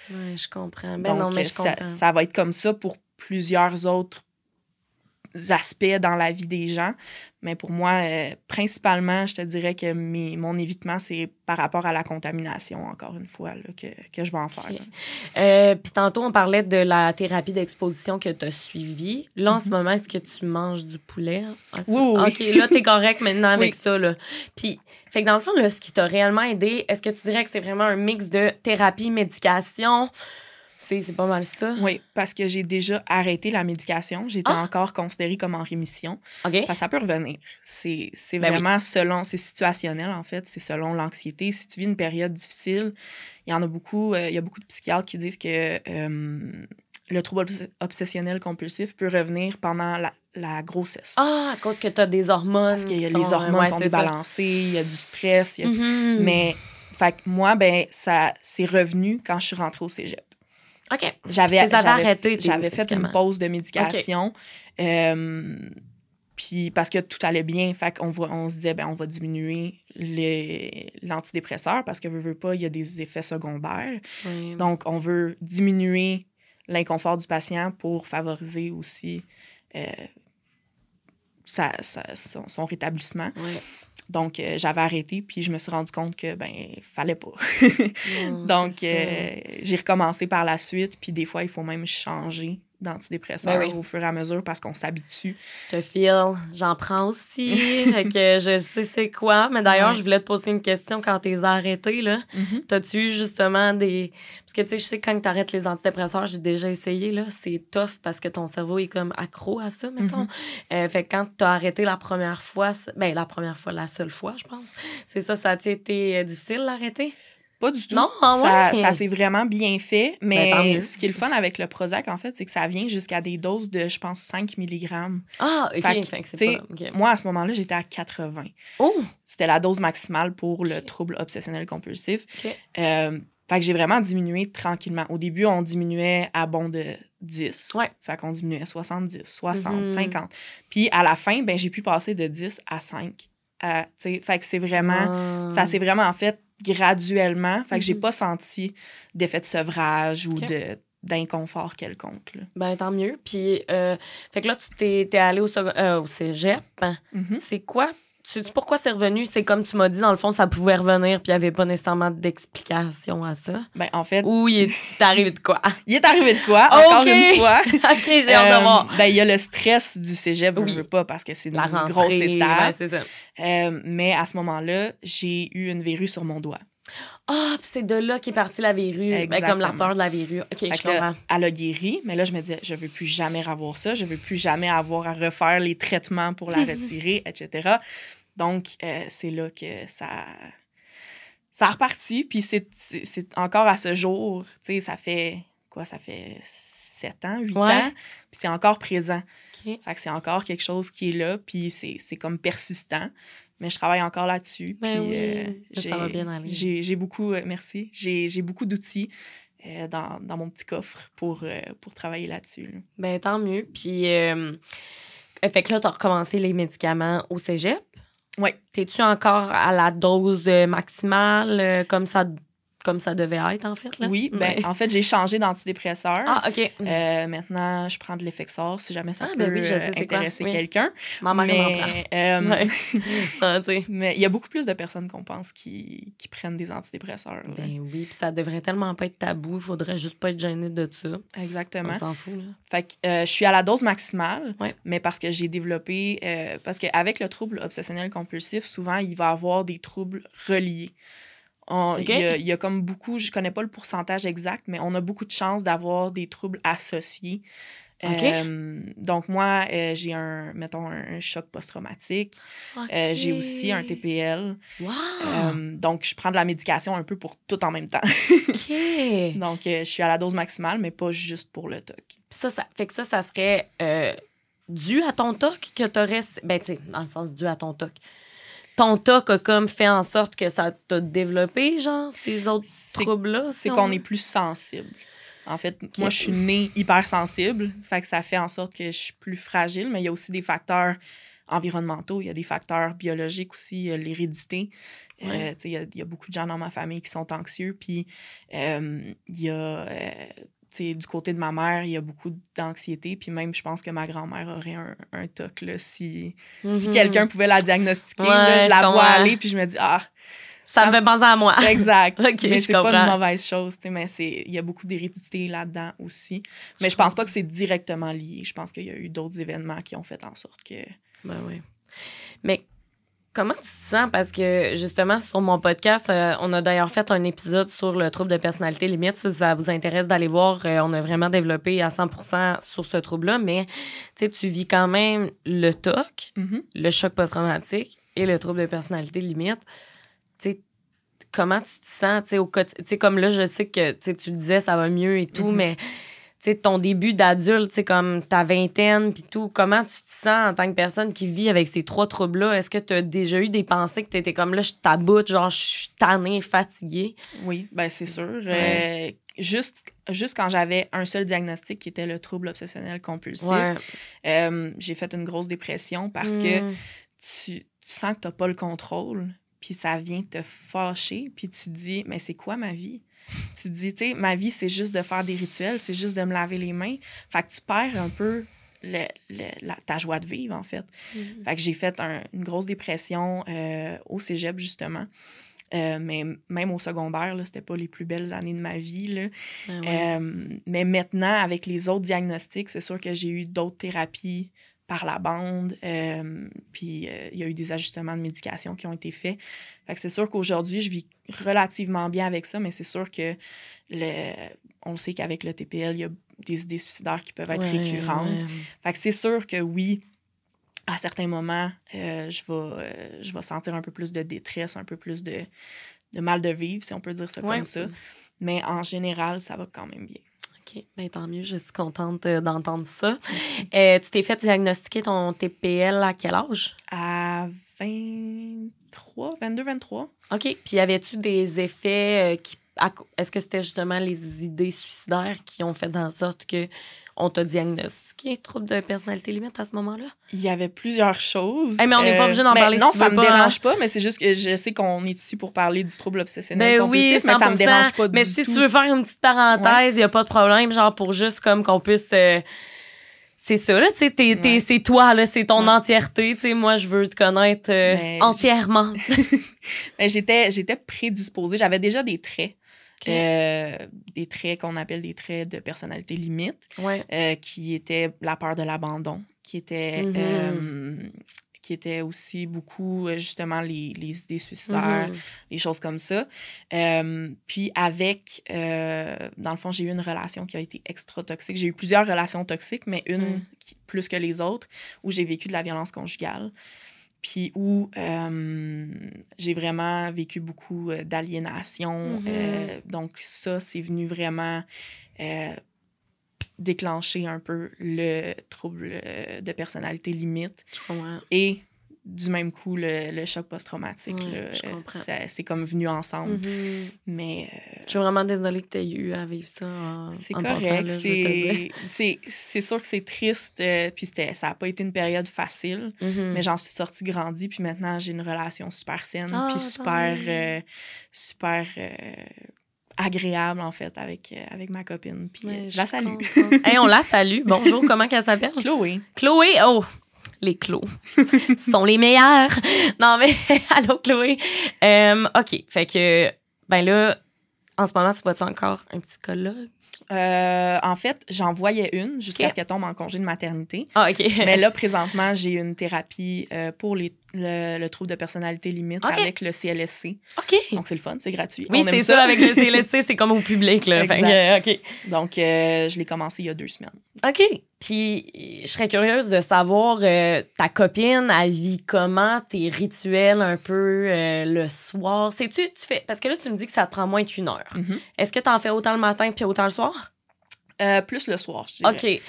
Ouais, je comprends. Ben Donc, non, mais je ça, comprends. ça va être comme ça pour plusieurs autres aspects dans la vie des gens. Mais pour moi, euh, principalement, je te dirais que mes- mon évitement, c'est par rapport à la contamination, encore une fois, là, que, que je vais en faire. Euh, Puis tantôt, on parlait de la thérapie d'exposition que tu as suivie. Là, en ce moment, est-ce que tu manges du poulet? Ah, Mhm. Oui. OK, là, tu es correct maintenant avec ça. Là. Puis, fait que dans le fond, là, ce qui t'a réellement aidé, est-ce que tu dirais que c'est vraiment un mix de thérapie, médication? C'est c'est pas mal ça. Oui, parce que j'ai déjà arrêté la médication. J'étais Ah! encore considérée comme en rémission. OK? Parce que ça peut revenir. C'est Ben oui. vraiment selon, c'est situationnel en fait, c'est selon l'anxiété. Si tu vis une période difficile, il y en a beaucoup, euh, il y a beaucoup de psychiatres qui disent que euh, le trouble obs- obsessionnel compulsif peut revenir pendant la, la grossesse. Ah, à cause que tu as des hormones. Parce que les sont- hormones ouais, sont débalancées, il y a du stress. Mhm. Mais, fait que moi, ben, ça, c'est revenu quand je suis rentrée au cégep. OK. J'avais arrêté J'avais fait une pause de médication. Euh, puis parce que tout allait bien, fait qu'on on se disait, ben, on va diminuer l'antidépresseur parce que, veut, veut pas, il y a des effets secondaires. Donc, on veut diminuer l'inconfort du patient pour favoriser aussi euh, sa- sa- son, son rétablissement. Ouais. Donc, euh, j'avais arrêté, puis je me suis rendu compte que, ben, fallait pas. Non, Donc, euh, j'ai recommencé par la suite. Puis des fois, il faut même changer d'antidépresseur Ben oui. au fur et à mesure parce qu'on s'habitue. Je te file, j'en prends aussi. que je sais c'est quoi. Mais d'ailleurs, je voulais te poser une question quand t'es arrêté, là. T'as-tu eu justement des. Parce que, tu sais, je sais que quand t'arrêtes les antidépresseurs, j'ai déjà essayé, là. C'est tough parce que ton cerveau est comme accro à ça, mettons. Mhm. Euh, fait que quand t'as arrêté la première fois, ben, la première fois, la seule fois, je pense. C'est ça, ça a-tu été euh, difficile d'arrêter? Pas du tout. Non, ah ça, ouais. ça s'est vraiment bien fait. Ben. Mais ce qui est le fun avec le Prozac, en fait, c'est que ça vient jusqu'à des doses de, je pense, 5 mg. Ah, OK. Fait que, que pas. Moi, à ce moment-là, j'étais à 80. Oh! C'était la dose maximale pour le trouble obsessionnel compulsif. OK. Euh, fait que j'ai vraiment diminué tranquillement. Au début, on diminuait à bon de 10. Ouais. Fait qu'on diminuait 70, 60, Mhm. 50. Puis à la fin, ben, j'ai pu passer de 10 à 5. Euh, tu sais, fait que c'est vraiment... Ah. Ça s'est vraiment fait graduellement. Fait que j'ai Mhm. pas senti d'effet de sevrage ou de d'inconfort quelconque. là. Ben, tant mieux. Puis, euh, fait que là, tu t'es, t'es allé au, euh, au cégep. Mhm. C'est quoi? Sais-tu pourquoi c'est revenu? C'est comme tu m'as dit, dans le fond, ça pouvait revenir, puis il n'y avait pas nécessairement d'explication à ça. Ben, en fait, Ou il est arrivé de quoi? il est arrivé de quoi, encore une fois? ok, j'ai hâte Euh, de voir. ben, il y a le stress du cégep, Oui. je veux pas, parce que c'est une rentrée, grosse étape. ça. Euh, mais à ce moment-là, j'ai eu une verrue sur mon doigt. Ah, puis c'est de là qu'est partie la verrue. Ben, comme la peur de la verrue. OK, Fait je là, comprends. elle a guéri, mais là, je me disais, je veux plus jamais avoir ça, je veux plus jamais avoir à refaire les traitements pour la retirer, etc. Donc, euh, c'est là que ça, ça a reparti. Puis c'est encore à ce jour, tu sais, ça fait quoi? Ça fait 7 ans, 8 Ouais. ans, puis c'est encore présent. OK. Fait que c'est encore quelque chose qui est là, puis c'est comme persistant. Mais je travaille encore là-dessus. Ben puis, oui, euh, ça j'ai- va bien aller. J'ai j'ai beaucoup, euh, merci, j'ai j'ai beaucoup d'outils euh, dans, dans mon petit coffre pour, euh, pour travailler là-dessus. là. Ben, tant mieux. Puis, euh, fait que là, tu as recommencé les médicaments au cégep? Oui. T'es-tu encore à la dose euh, maximale euh, comme ça, comme ça devait être, en fait? Là? Oui, ben, en fait, j'ai changé d'antidépresseur. Ah, OK. Euh, maintenant, je prends de l'Effexor si jamais ça Ah, peut ben oui, je sais c'est quoi, intéresser oui. quelqu'un. Ma mère. Mais euh, Ouais. Ah, mais il y a beaucoup plus de personnes qu'on pense qui, qui prennent des antidépresseurs. là. Ben oui, puis ça devrait tellement pas être tabou. Il faudrait juste pas être gêné de ça. Exactement. On s'en fout, là. Fait que euh, je suis à la dose maximale, Ouais. mais parce que j'ai développé. euh, parce qu'avec le trouble obsessionnel compulsif, souvent, il va avoir des troubles reliés. Il, y a, il y a comme beaucoup, je connais pas le pourcentage exact, mais on a beaucoup de chances d'avoir des troubles associés. Euh, donc, moi, euh, j'ai un, mettons, un, choc post-traumatique. Euh, j'ai aussi un TPL. Wow! Donc, je prends de la médication un peu pour tout en même temps. Donc, je suis à la dose maximale, mais pas juste pour le TOC. Ça, ça fait que ça, ça serait dû à ton TOC que t'aurais. Ben, tu sais, dans le sens dû à ton TOC. Ton TOC a comme fait en sorte que ça t'a développé, genre, ces autres troubles-là? si c'est on qu'on est plus sensible. En fait, moi, je suis née hypersensible. Fait que ça fait en sorte que je suis plus fragile, mais il y a aussi des facteurs environnementaux, il y a des facteurs biologiques aussi, l'hérédité. Euh, Ouais. sais, il y a- il y, a beaucoup de gens dans ma famille qui sont anxieux. Puis, euh, il y a, euh, tu sais, du côté de ma mère, il y a beaucoup d'anxiété. Puis même, je pense que ma grand-mère aurait un, un TOC, là, si, si Mhm. quelqu'un pouvait la diagnostiquer. Ouais, là, je je la vois aller, puis je me dis, ah, Ça me fait penser à moi. Exact. Ok, mais je c'est pas une mauvaise chose, mais c'est il y a beaucoup d'hérédité là-dedans aussi. Mais je pense pas que c'est directement lié. Je pense qu'il y a eu d'autres événements qui ont fait en sorte que Ben oui. Mais comment tu te sens? Parce que justement, sur mon podcast, euh, on a d'ailleurs fait un épisode sur le trouble de personnalité limite. Si ça vous intéresse d'aller voir, euh, on a vraiment développé à 100% sur ce trouble-là. Mais tu sais, tu vis quand même le TOC, le choc post-traumatique et le trouble de personnalité limite. Comment tu te sens, au quotidien? Comme là, je sais que tu disais, ça va mieux et tout, Mhm. mais sais, ton début d'adulte, tu sais, comme ta vingtaine, puis tout, comment tu te sens en tant que personne qui vit avec ces trois troubles-là? Est-ce que tu as déjà eu des pensées que tu étais comme là, je taboute, genre, je suis tannée, fatiguée? oui, ben c'est sûr. Ouais. Euh, juste juste quand j'avais un seul diagnostic qui était le trouble obsessionnel compulsif, Ouais. euh, j'ai fait une grosse dépression parce que Mm. tu, tu sens que tu n'as pas le contrôle, puis ça vient te fâcher, puis tu te dis, mais c'est quoi ma vie? Tu te dis, tu sais, ma vie, c'est juste de faire des rituels, c'est juste de me laver les mains. Fait que tu perds un peu le- le- la- ta joie de vivre, en fait. Mm. Fait que j'ai fait un- une grosse dépression euh, au cégep, justement. Euh, mais même au secondaire, là, c'était pas les plus belles années de ma vie. Là. Ben ouais. Euh, mais maintenant, avec les autres diagnostics, c'est sûr que j'ai eu d'autres thérapies par la bande. euh, puis euh, il y a eu des ajustements de médication qui ont été faits. Fait que c'est sûr qu'aujourd'hui, je vis relativement bien avec ça, mais c'est sûr que le, on sait qu'avec le TPL, il y a des idées suicidaires qui peuvent être Ouais, récurrentes. ouais. Fait que c'est sûr que oui, à certains moments, euh, je, vais, je vais sentir un peu plus de détresse, un peu plus de, de mal de vivre, si on peut dire ça Ouais. comme ça. Mais en général, ça va quand même bien. OK, ben tant mieux, je suis contente euh, d'entendre ça. Euh, tu t'es fait diagnostiquer ton TPL à quel âge? À 23, 22, 23. OK, puis y avait-tu des effets euh, qui. Est-ce que c'était justement les idées suicidaires qui ont fait en sorte que on t'a diagnostiqué trouble de personnalité limite à ce moment-là? Il y avait plusieurs choses. Hey, mais on n'est pas obligé d'en ben, parler si Non, tu ça me pas, dérange pas, mais c'est juste que je sais qu'on est ici pour parler du trouble obsessionnel Ben compulsif, oui, mais ça me 100%. dérange pas Mais du si tout. tu veux faire une petite parenthèse, il n'y a pas de problème, genre pour juste comme qu'on puisse. euh, c'est ça, là, tu sais, t'es- Ouais. c'est toi, là, c'est ton Ouais. entièreté, tu sais, moi, je veux te connaître euh, Mais entièrement. Ben, j'étais, j'étais prédisposée. J'avais déjà des traits. Euh, des traits qu'on appelle des traits de personnalité limite, Ouais. euh, qui étaient la peur de l'abandon, qui était, Mhm. euh, qui était aussi beaucoup, justement, les, les idées suicidaires, Mhm. les choses comme ça. Puis avec, dans le fond, j'ai eu une relation qui a été extra toxique. J'ai eu plusieurs relations toxiques, mais une Mm. qui- plus que les autres, où j'ai vécu de la violence conjugale. Puis où euh, j'ai vraiment vécu beaucoup euh, d'aliénation. Mhm. Euh, donc ça, c'est venu vraiment déclencher un peu le trouble de personnalité limite Je comprends. et du même coup le, le choc post-traumatique. Ouais, euh, C'est comme venu ensemble. Mhm. Mais euh, Je suis vraiment désolée que tu aies eu à vivre ça c'est correct. C'est sûr que c'est triste. euh, puis ça n'a pas été une période facile. Mhm. Mais j'en suis sortie grandie. Puis maintenant, j'ai une relation super saine. Ah, puis super, euh, super agréable, en fait, avec, euh, avec ma copine. Puis Ouais, euh, je la salue. Hey, on la salue. Bonjour, comment qu'elle s'appelle? Chloé. Chloé, oh, les Clos sont les meilleurs. Non, mais allô, Chloé. Euh, OK, fait que, ben là, en ce moment, tu vois-tu encore un psychologue? Euh, en fait, j'en voyais une jusqu'à ce qu'elle tombe en congé de maternité. Ah, OK. Mais là, présentement, j'ai une thérapie euh, pour les, le, le trouble de personnalité limite avec le CLSC. OK. Donc, c'est le fun, c'est gratuit. Oui, c'est ça. avec le CLSC, c'est comme au public, là. Fait que, OK. Donc, euh, je l'ai commencé il y a deux semaines. OK. Puis, je serais curieuse de savoir, euh, ta copine, elle vit comment tes rituels un peu euh, le soir? Sais-tu, tu fais. Parce que là, tu me dis que ça te prend moins qu'une heure. Mhm. Est-ce que tu en fais autant le matin puis autant le soir? Euh, plus le soir, je dirais. OK.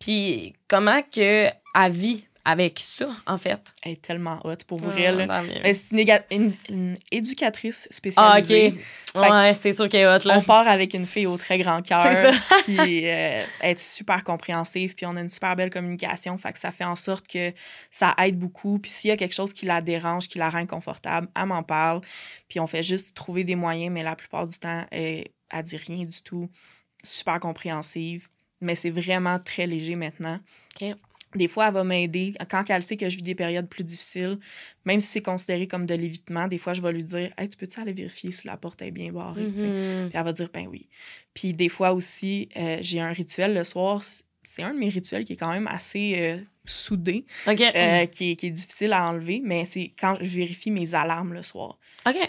Puis, comment que elle vit avec ça, en fait? Elle est tellement hot, pour Ah, mieux. Mais C'est une, une- une éducatrice Ah, spécialisée. OK. Ouais, c'est sûr qu'elle est hot, là. On part avec une fille au très grand cœur. C'est ça. Puis euh, elle est super compréhensive. Puis on a une super belle communication. Fait que ça fait en sorte que ça aide beaucoup. Puis s'il y a quelque chose qui la dérange, qui la rend inconfortable, elle m'en parle. Puis on fait juste trouver des moyens. Mais la plupart du temps, elle, elle dit rien du tout. Super compréhensive. Mais c'est vraiment très léger maintenant. OK. Des fois, elle va m'aider. Quand elle sait que je vis des périodes plus difficiles, même si c'est considéré comme de l'évitement, des fois, je vais lui dire Hey, tu peux-tu aller vérifier si la porte est bien barrée? Mhm. Puis elle va dire ben oui. Puis des fois aussi, euh, j'ai un rituel le soir. C'est un de mes rituels qui est quand même assez euh, soudé, OK. euh, qui, est, qui est difficile à enlever, mais c'est quand je vérifie mes alarmes le soir.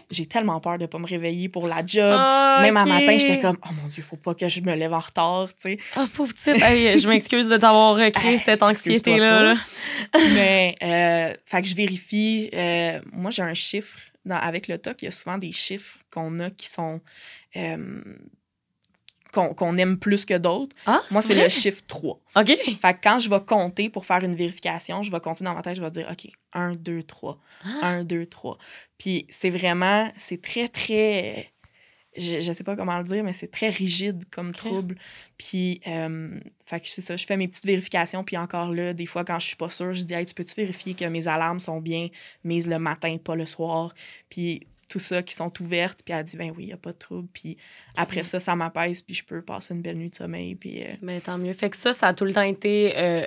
J'ai tellement peur de pas me réveiller pour la job. Même à OK. matin, j'étais comme oh mon dieu, faut pas que je me lève en retard, tu sais. Ah, pauvre petite. Hey, je m'excuse de t'avoir créé Hey, cette anxiété-là. mais euh, fait que je vérifie. euh, moi, j'ai un chiffre dans- avec le TOC. Il y a souvent des chiffres qu'on a qui sont euh, qu'on aime plus que d'autres. Ah, Moi, c'est le chiffre 3. OK. Fait que quand je vais compter pour faire une vérification, je vais compter dans ma tête, je vais dire, OK, 1, 2, 3. Ah. 1, 2, 3. Puis c'est vraiment, c'est très, très. Je, je sais pas comment le dire, mais c'est très rigide comme trouble. Puis, euh, fait que c'est ça, je fais mes petites vérifications. Puis encore là, des fois, quand je suis pas sûre, je dis, hey, tu peux-tu vérifier que mes alarmes sont bien mises le matin, pas le soir? Puis tout ça, qui sont ouvertes. Puis elle dit, ben oui, il a pas de trouble. Puis après ça, ça m'apaise. Puis je peux passer une belle nuit de sommeil. Puis. euh, Mais tant mieux. Fait que ça, ça a tout le temps été. euh,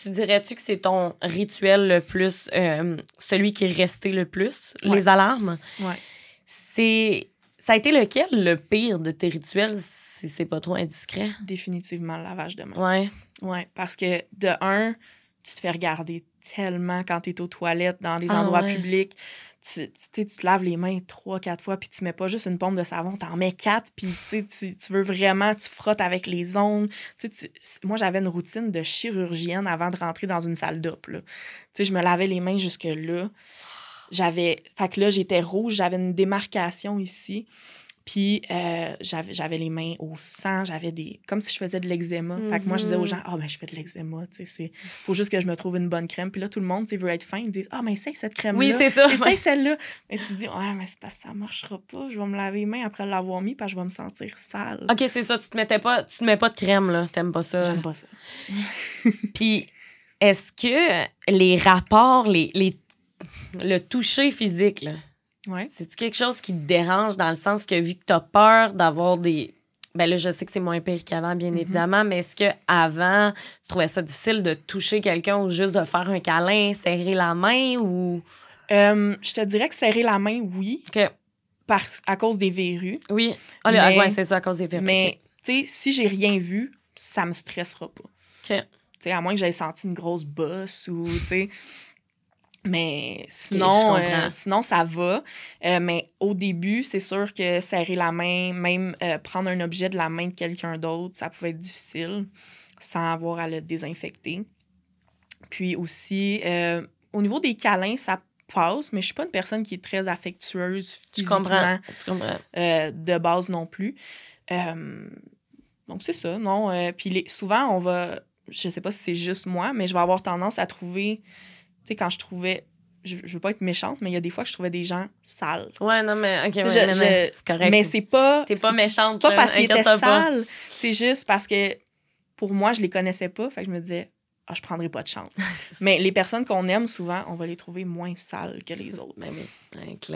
tu dirais-tu que c'est ton rituel le plus. euh, celui qui est resté le plus, Ouais. les alarmes? ouais. C'est. Ça a été lequel le pire de tes rituels, si c'est pas trop indiscret? Définitivement le lavage de mains. Ouais. Ouais, parce que de un, tu te fais regarder tellement quand tu es aux toilettes, dans des Ah endroits ouais. publics. Tu, tu, tu te laves les mains trois, quatre fois, puis tu mets pas juste une pompe de savon, tu en mets quatre, puis tu, tu, tu veux vraiment, tu frottes avec les ongles. Moi, j'avais une routine de chirurgienne avant de rentrer dans une salle d'op. je me lavais les mains jusque-là. J'avais. Fait que là, j'étais rouge, j'avais une démarcation ici. Puis euh, j'avais les mains au sang, j'avais des. comme si je faisais de l'eczéma. Fait que moi, je disais aux Mhm. gens, ah, ben, je fais de l'eczéma, tu sais, c'est. Faut juste que je me trouve une bonne crème. Puis là, tout le monde, tu veut être fin. Ils disent, ah, mais essaye cette crème-là. Oui, c'est ça. Essaye celle-là. Mais tu te dis, ouais, mais c'est parce que ça marchera pas. Je vais me laver les mains après l'avoir mis, parce que je vais me sentir sale. OK, c'est ça. Tu te mettais pas. Tu te mets pas de crème, là. T'aimes pas ça. J'aime pas ça. Puis, est-ce que les rapports, les, les, le toucher physique, là, Ouais. c'est quelque chose qui te dérange dans le sens que vu que tu as peur d'avoir des Ben là, je sais que c'est moins pire qu'avant, bien Mhm. évidemment, mais est-ce que avant tu trouvais ça difficile de toucher quelqu'un ou juste de faire un câlin, serrer la main ou? Euh, je te dirais que serrer la main, oui, parce, à cause des verrues. Oui. Ah, ah, Mais- ouais, c'est ça, à cause des verrues. Mais, tu sais, si j'ai rien vu, ça me stressera pas. OK. Tu sais, à moins que j'aie senti une grosse bosse ou, tu sais. Mais sinon, euh, sinon, ça va. Euh, mais au début, c'est sûr que serrer la main, même euh, prendre un objet de la main de quelqu'un d'autre, ça pouvait être difficile sans avoir à le désinfecter. Puis aussi, au niveau des câlins, ça passe, mais je suis pas une personne qui est très affectueuse physiquement comprends. Je comprends. de base non plus. Donc, c'est ça, non. puis les- souvent, on va, je sais pas si c'est juste moi, mais je vais avoir tendance à trouver, sais, quand je trouvais, je, je veux pas être méchante, mais il y a des fois que je trouvais des gens sales. Ouais, non, mais OK, Tu ouais, je- mais- je- c'est correct. Mais c'est pas. T'es pas méchante, C'est pas parce qu'ils étaient sales, c'est juste parce que pour moi, je les connaissais pas, fait que je me disais, ah, je prendrai pas de chance. mais les personnes qu'on aime, souvent, on va les trouver moins sales que les autres. Ben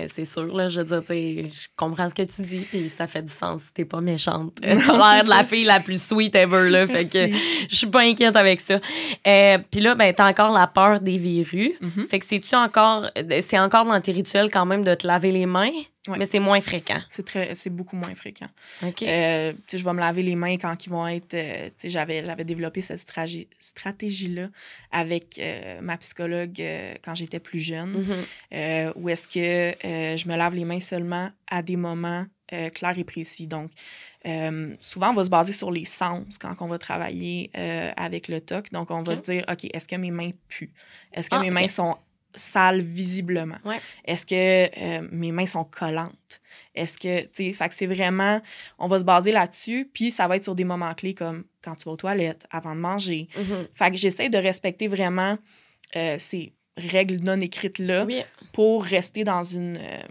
c'est sûr, là. Je veux dire, je comprends ce que tu dis, puis ça fait du sens si t'es pas méchante. T'as l'air de la fille la plus sweet ever, là. Fait que je suis pas inquiète avec ça. Euh, puis là, ben, t'as encore la peur des verrues. Mhm. Fait que c'est-tu encore. C'est encore dans tes rituels quand même de te laver les mains, Ouais. mais c'est moins fréquent. C'est très, c'est beaucoup moins fréquent. OK. Euh, je vais me laver les mains quand ils vont être. euh, tu sais, j'avais, j'avais développé cette stratégie-là avec euh, ma psychologue euh, quand j'étais plus jeune, euh, où est-ce que je me lave les mains seulement à des moments clairs et précis. Donc, euh, souvent, on va se baser sur les sens quand on va travailler euh, avec le TOC. Donc, on va se dire, OK, est-ce que mes mains puent? Est-ce que Ah, mes mains sont sales visiblement? Ouais. Est-ce que euh, mes mains sont collantes? Est-ce que, tu sais, fait que c'est vraiment, on va se baser là-dessus, puis ça va être sur des moments clés comme quand tu vas aux toilettes, avant de manger. Mhm. Fait que j'essaie de respecter vraiment euh, ces règles non écrites-là Oui. pour rester dans une euh,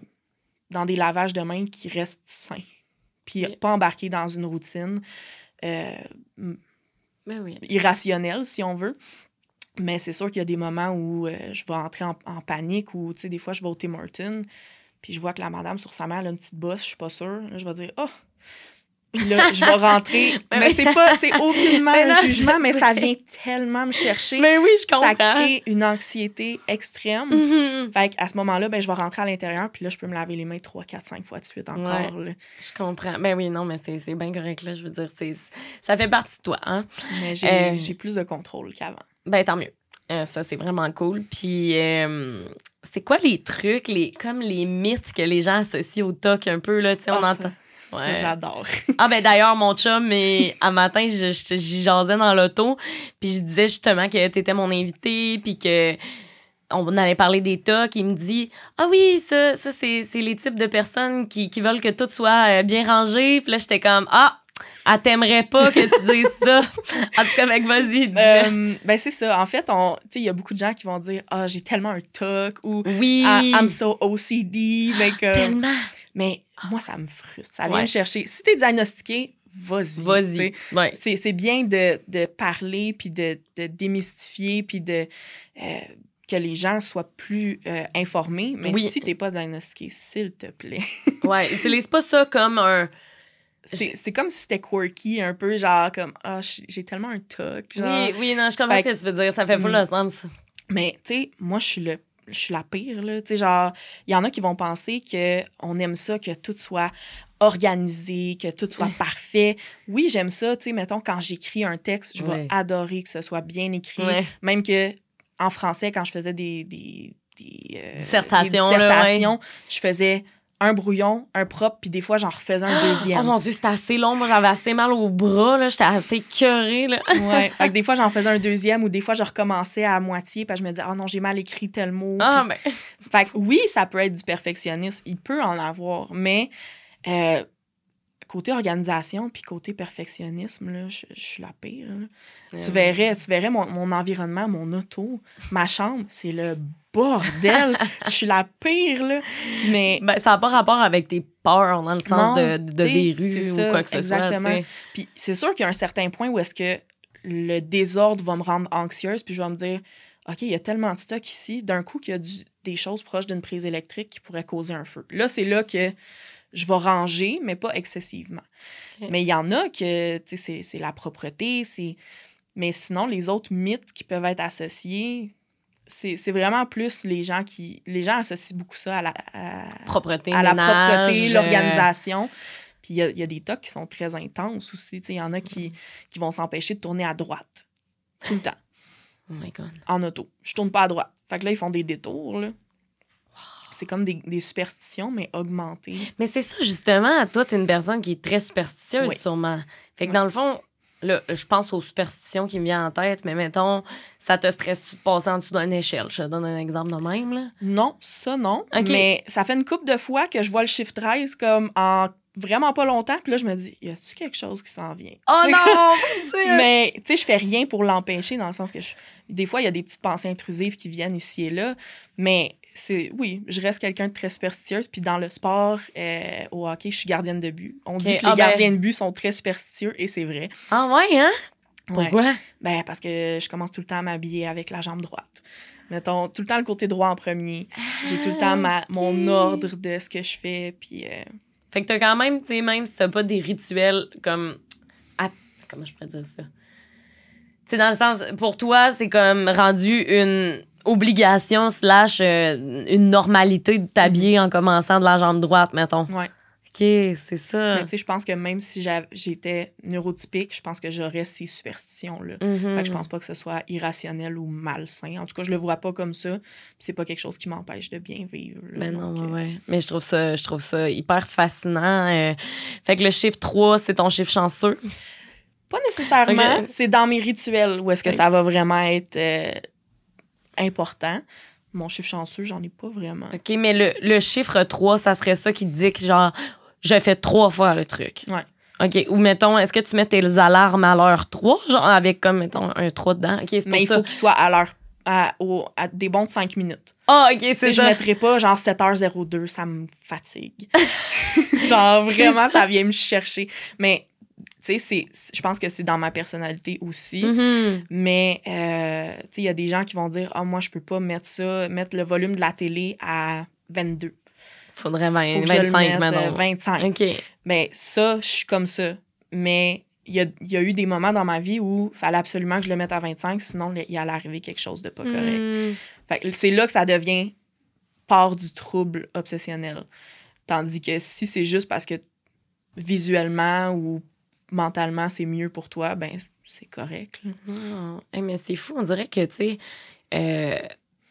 dans des lavages de mains qui restent sains. Puis Oui. pas embarquer dans une routine euh, Ben oui. irrationnelle, si on veut. Mais c'est sûr qu'il y a des moments où euh, je vais entrer en, en panique ou, tu sais, des fois, je vais au Tim Hortons, puis je vois que la madame sur sa main, elle a une petite bosse, je suis pas sûre. Là, je vais dire, oh! Puis là, je vais rentrer. Mais c'est pas, c'est aucunement non, un jugement, mais ça vient tellement me chercher. Mais oui, je comprends. ça crée une anxiété extrême. Mhm. Fait qu'à ce moment-là, ben, je vais rentrer à l'intérieur, puis là, je peux me laver les mains 3, 4, 5 fois de suite encore. Je comprends. Ben oui, non, mais c'est bien correct, là. Je veux dire, ça fait partie de toi, hein? Mais j'ai Euh, j'ai plus de contrôle qu'avant. Ben tant mieux. Euh, ça, c'est vraiment cool. Puis, euh, c'est quoi les trucs, les, comme les mythes que les gens associent au TOC un peu, là? Tu sais, on Ah, entend. Ouais. j'adore. Ah, ben d'ailleurs, mon chum, mais un matin, je- je- j'y jasais dans l'auto, puis je disais justement que t'étais mon invité, puis que. On allait parler des TOC. Il me dit Ah oui, ça, ça c'est c'est les types de personnes qui, qui veulent que tout soit euh, bien rangé. Puis là, j'étais comme Ah, elle t'aimerait pas que tu dises ça. En tout cas, mec, vas-y, dis Euh, ben, c'est ça. En fait, il y a beaucoup de gens qui vont dire Ah, j'ai tellement un TOC ou Oui. Ah, I'm so OCD. Que- Tellement. mais moi, ça me frustre. Ça vient Ouais. me chercher. Si t'es diagnostiqué, vas-y. Vas-y. Ouais. C'est c'est bien de, de parler, puis de, de démystifier, puis de. euh, que les gens soient plus euh, informés. Mais Oui. si t'es pas diagnostiqué, s'il te plaît. Ouais. Utilise pas ça comme un. C'est comme si c'était quirky, un peu, genre comme Ah, j'ai j'ai tellement un toc. Genre. Oui, oui, non, je comprends ce que tu veux dire. Ça fait full Mm. de sens. Mais, tu sais, moi, je suis le. Je suis la pire, là. Tu sais, genre, il y en a qui vont penser qu'on aime ça, que tout soit organisé, que tout soit parfait. Oui, j'aime ça, tu sais, mettons, quand j'écris un texte, je vais Ouais. adorer que ce soit bien écrit. Ouais. Même que en français, quand je faisais des, des, des, euh, Dissertations, des là, dissertations, je faisais un brouillon, un propre, puis des fois, j'en refaisais un Oh deuxième. mon Dieu, c'était assez long. Moi, j'avais assez mal au bras. là. J'étais assez curée. Là. ouais. Fait que des fois, j'en faisais un deuxième ou des fois, je recommençais à moitié, puis je me disais, oh non, j'ai mal écrit tel mot. Ah, ben. Fait que oui, ça peut être du perfectionnisme. Il peut en avoir, mais euh, côté organisation puis côté perfectionnisme, là, je, je suis la pire. là. Tu verrais, tu verrais mon, mon environnement, mon auto, ma chambre, c'est le bordel. je suis la pire, là. Mais Ben, ça n'a pas rapport avec tes peurs dans le sens Non, de, de verrues c'est ou ça, quoi que ce exactement. soit. t'sais. puis c'est sûr qu'il y a un certain point où est-ce que le désordre va me rendre anxieuse, puis je vais me dire, OK, il y a tellement de stock ici, d'un coup qu'il y a du- des choses proches d'une prise électrique qui pourraient causer un feu. Là, c'est là que je vais ranger, mais pas excessivement. Mais il y en a que, tu sais, c'est- la propreté, c'est... Mais sinon, les autres mythes qui peuvent être associés, c'est vraiment plus les gens qui... Les gens associent beaucoup ça à la, à, Propreté, à la propreté, euh, l'organisation. Puis il y a, il y a des tocs qui sont très intenses aussi. Tu sais, Il y en a qui, qui vont s'empêcher de tourner à droite tout le temps, Oh my God. en auto. Je tourne pas à droite. Fait que là, ils font des détours. là. C'est comme des, des superstitions, mais augmentées. Mais c'est ça, justement. Toi, t'es une personne qui est très superstitieuse, Oui. sûrement. Fait que dans le fond, là, je pense aux superstitions qui me viennent en tête, mais mettons, ça te stresse-tu de passer en dessous d'une échelle? Je te donne un exemple de même, là. Non, ça non. Mais ça fait une couple de fois que je vois le chiffre 13 comme en vraiment pas longtemps. Puis là, je me dis, y a-tu quelque chose qui s'en vient? Oh non! Mais, tu sais, je fais rien pour l'empêcher dans le sens que je- des fois, il y a des petites pensées intrusives qui viennent ici et là. Mais c'est, oui, je reste quelqu'un de très superstitieuse. Puis dans le sport, euh, au hockey, je suis gardienne de but. On dit que les ah ben- gardiens de but sont très superstitieux et c'est vrai. Ah ouais, hein? Ouais. Pourquoi? Ben, parce que je commence tout le temps à m'habiller avec la jambe droite. Mettons, tout le temps le côté droit en premier. J'ai tout le temps ma, mon ok. ordre de ce que je fais. Puis, euh, Fait que t'as quand même, tu sais, même si t'as pas des rituels comme. à- Comment je pourrais dire ça? Tu sais, dans le sens, pour toi, c'est comme rendu une obligation slash euh, une normalité de t'habiller en commençant de la jambe droite, mettons. ouais. OK, c'est ça. Mais tu sais, je pense que même si j'étais neurotypique, je pense que j'aurais ces superstitions-là. Mhm. Fait que je pense pas que ce soit irrationnel ou malsain. En tout cas, je le vois pas comme ça. C'est pas quelque chose qui m'empêche de bien vivre. là. Ben non, Donc, ouais, euh, ouais. Mais je trouve ça, je trouve ça hyper fascinant. euh. Fait que le chiffre 3, c'est ton chiffre chanceux? Pas nécessairement. C'est dans mes rituels où est-ce que ça va vraiment être euh, important. Mon chiffre chanceux, j'en ai pas vraiment. OK, mais le, le chiffre 3, ça serait ça qui te dit que, genre, je fais trois fois le truc. Ouais. OK. Ou, mettons, est-ce que tu mets tes alarmes à l'heure 3, genre, avec, comme, mettons, un 3 dedans? OK, c'est Mais il ça. faut qu'il soit à l'heure, à, au- à des bons de 5 minutes. Ah, OK, c'est je ça. mettrais pas genre 7h02, ça me fatigue. genre vraiment, ça. vient me chercher. Mais tu sais, je pense que c'est dans ma personnalité aussi. Mhm. Mais euh, tu sais, il y a des gens qui vont dire Ah, moi, je peux pas mettre ça, mettre le volume de la télé à 22. Faudrait Faut 20, que je le 25 mette, euh, maintenant. 25. OK. Mais ça, je suis comme ça. Mais il y a, il y a eu des moments dans ma vie où il fallait absolument que je le mette à 25, sinon il allait arriver quelque chose de pas correct. Fait que c'est là que ça devient part du trouble obsessionnel. Tandis que si c'est juste parce que visuellement ou mentalement c'est mieux pour toi, ben c'est correct. Ah. Hey, mais c'est fou, on dirait que, tu sais, euh,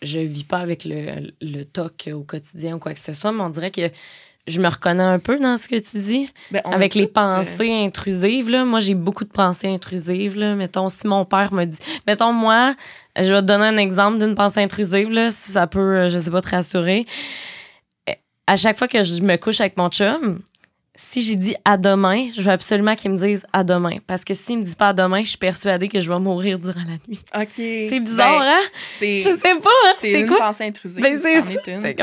je vis pas avec le, le TOC au quotidien ou quoi que ce soit, mais on dirait que je me reconnais un peu dans ce que tu dis. Ben, avec les euh, pensées intrusives, là. Moi, j'ai beaucoup de pensées intrusives, là. Mettons, si mon père me dit... Mettons, moi, je vais te donner un exemple d'une pensée intrusive, là, si ça peut, euh, je sais pas, te rassurer. À chaque fois que je me couche avec mon chum, si j'ai dit à demain, je veux absolument qu'il me dise à demain. Parce que s'il me dit pas à demain, je suis persuadée que je vais mourir durant la nuit. OK. C'est bizarre, Ben, hein? C'est Je sais pas, hein? c'est une quoi? pensée intrusive. Ben, c'est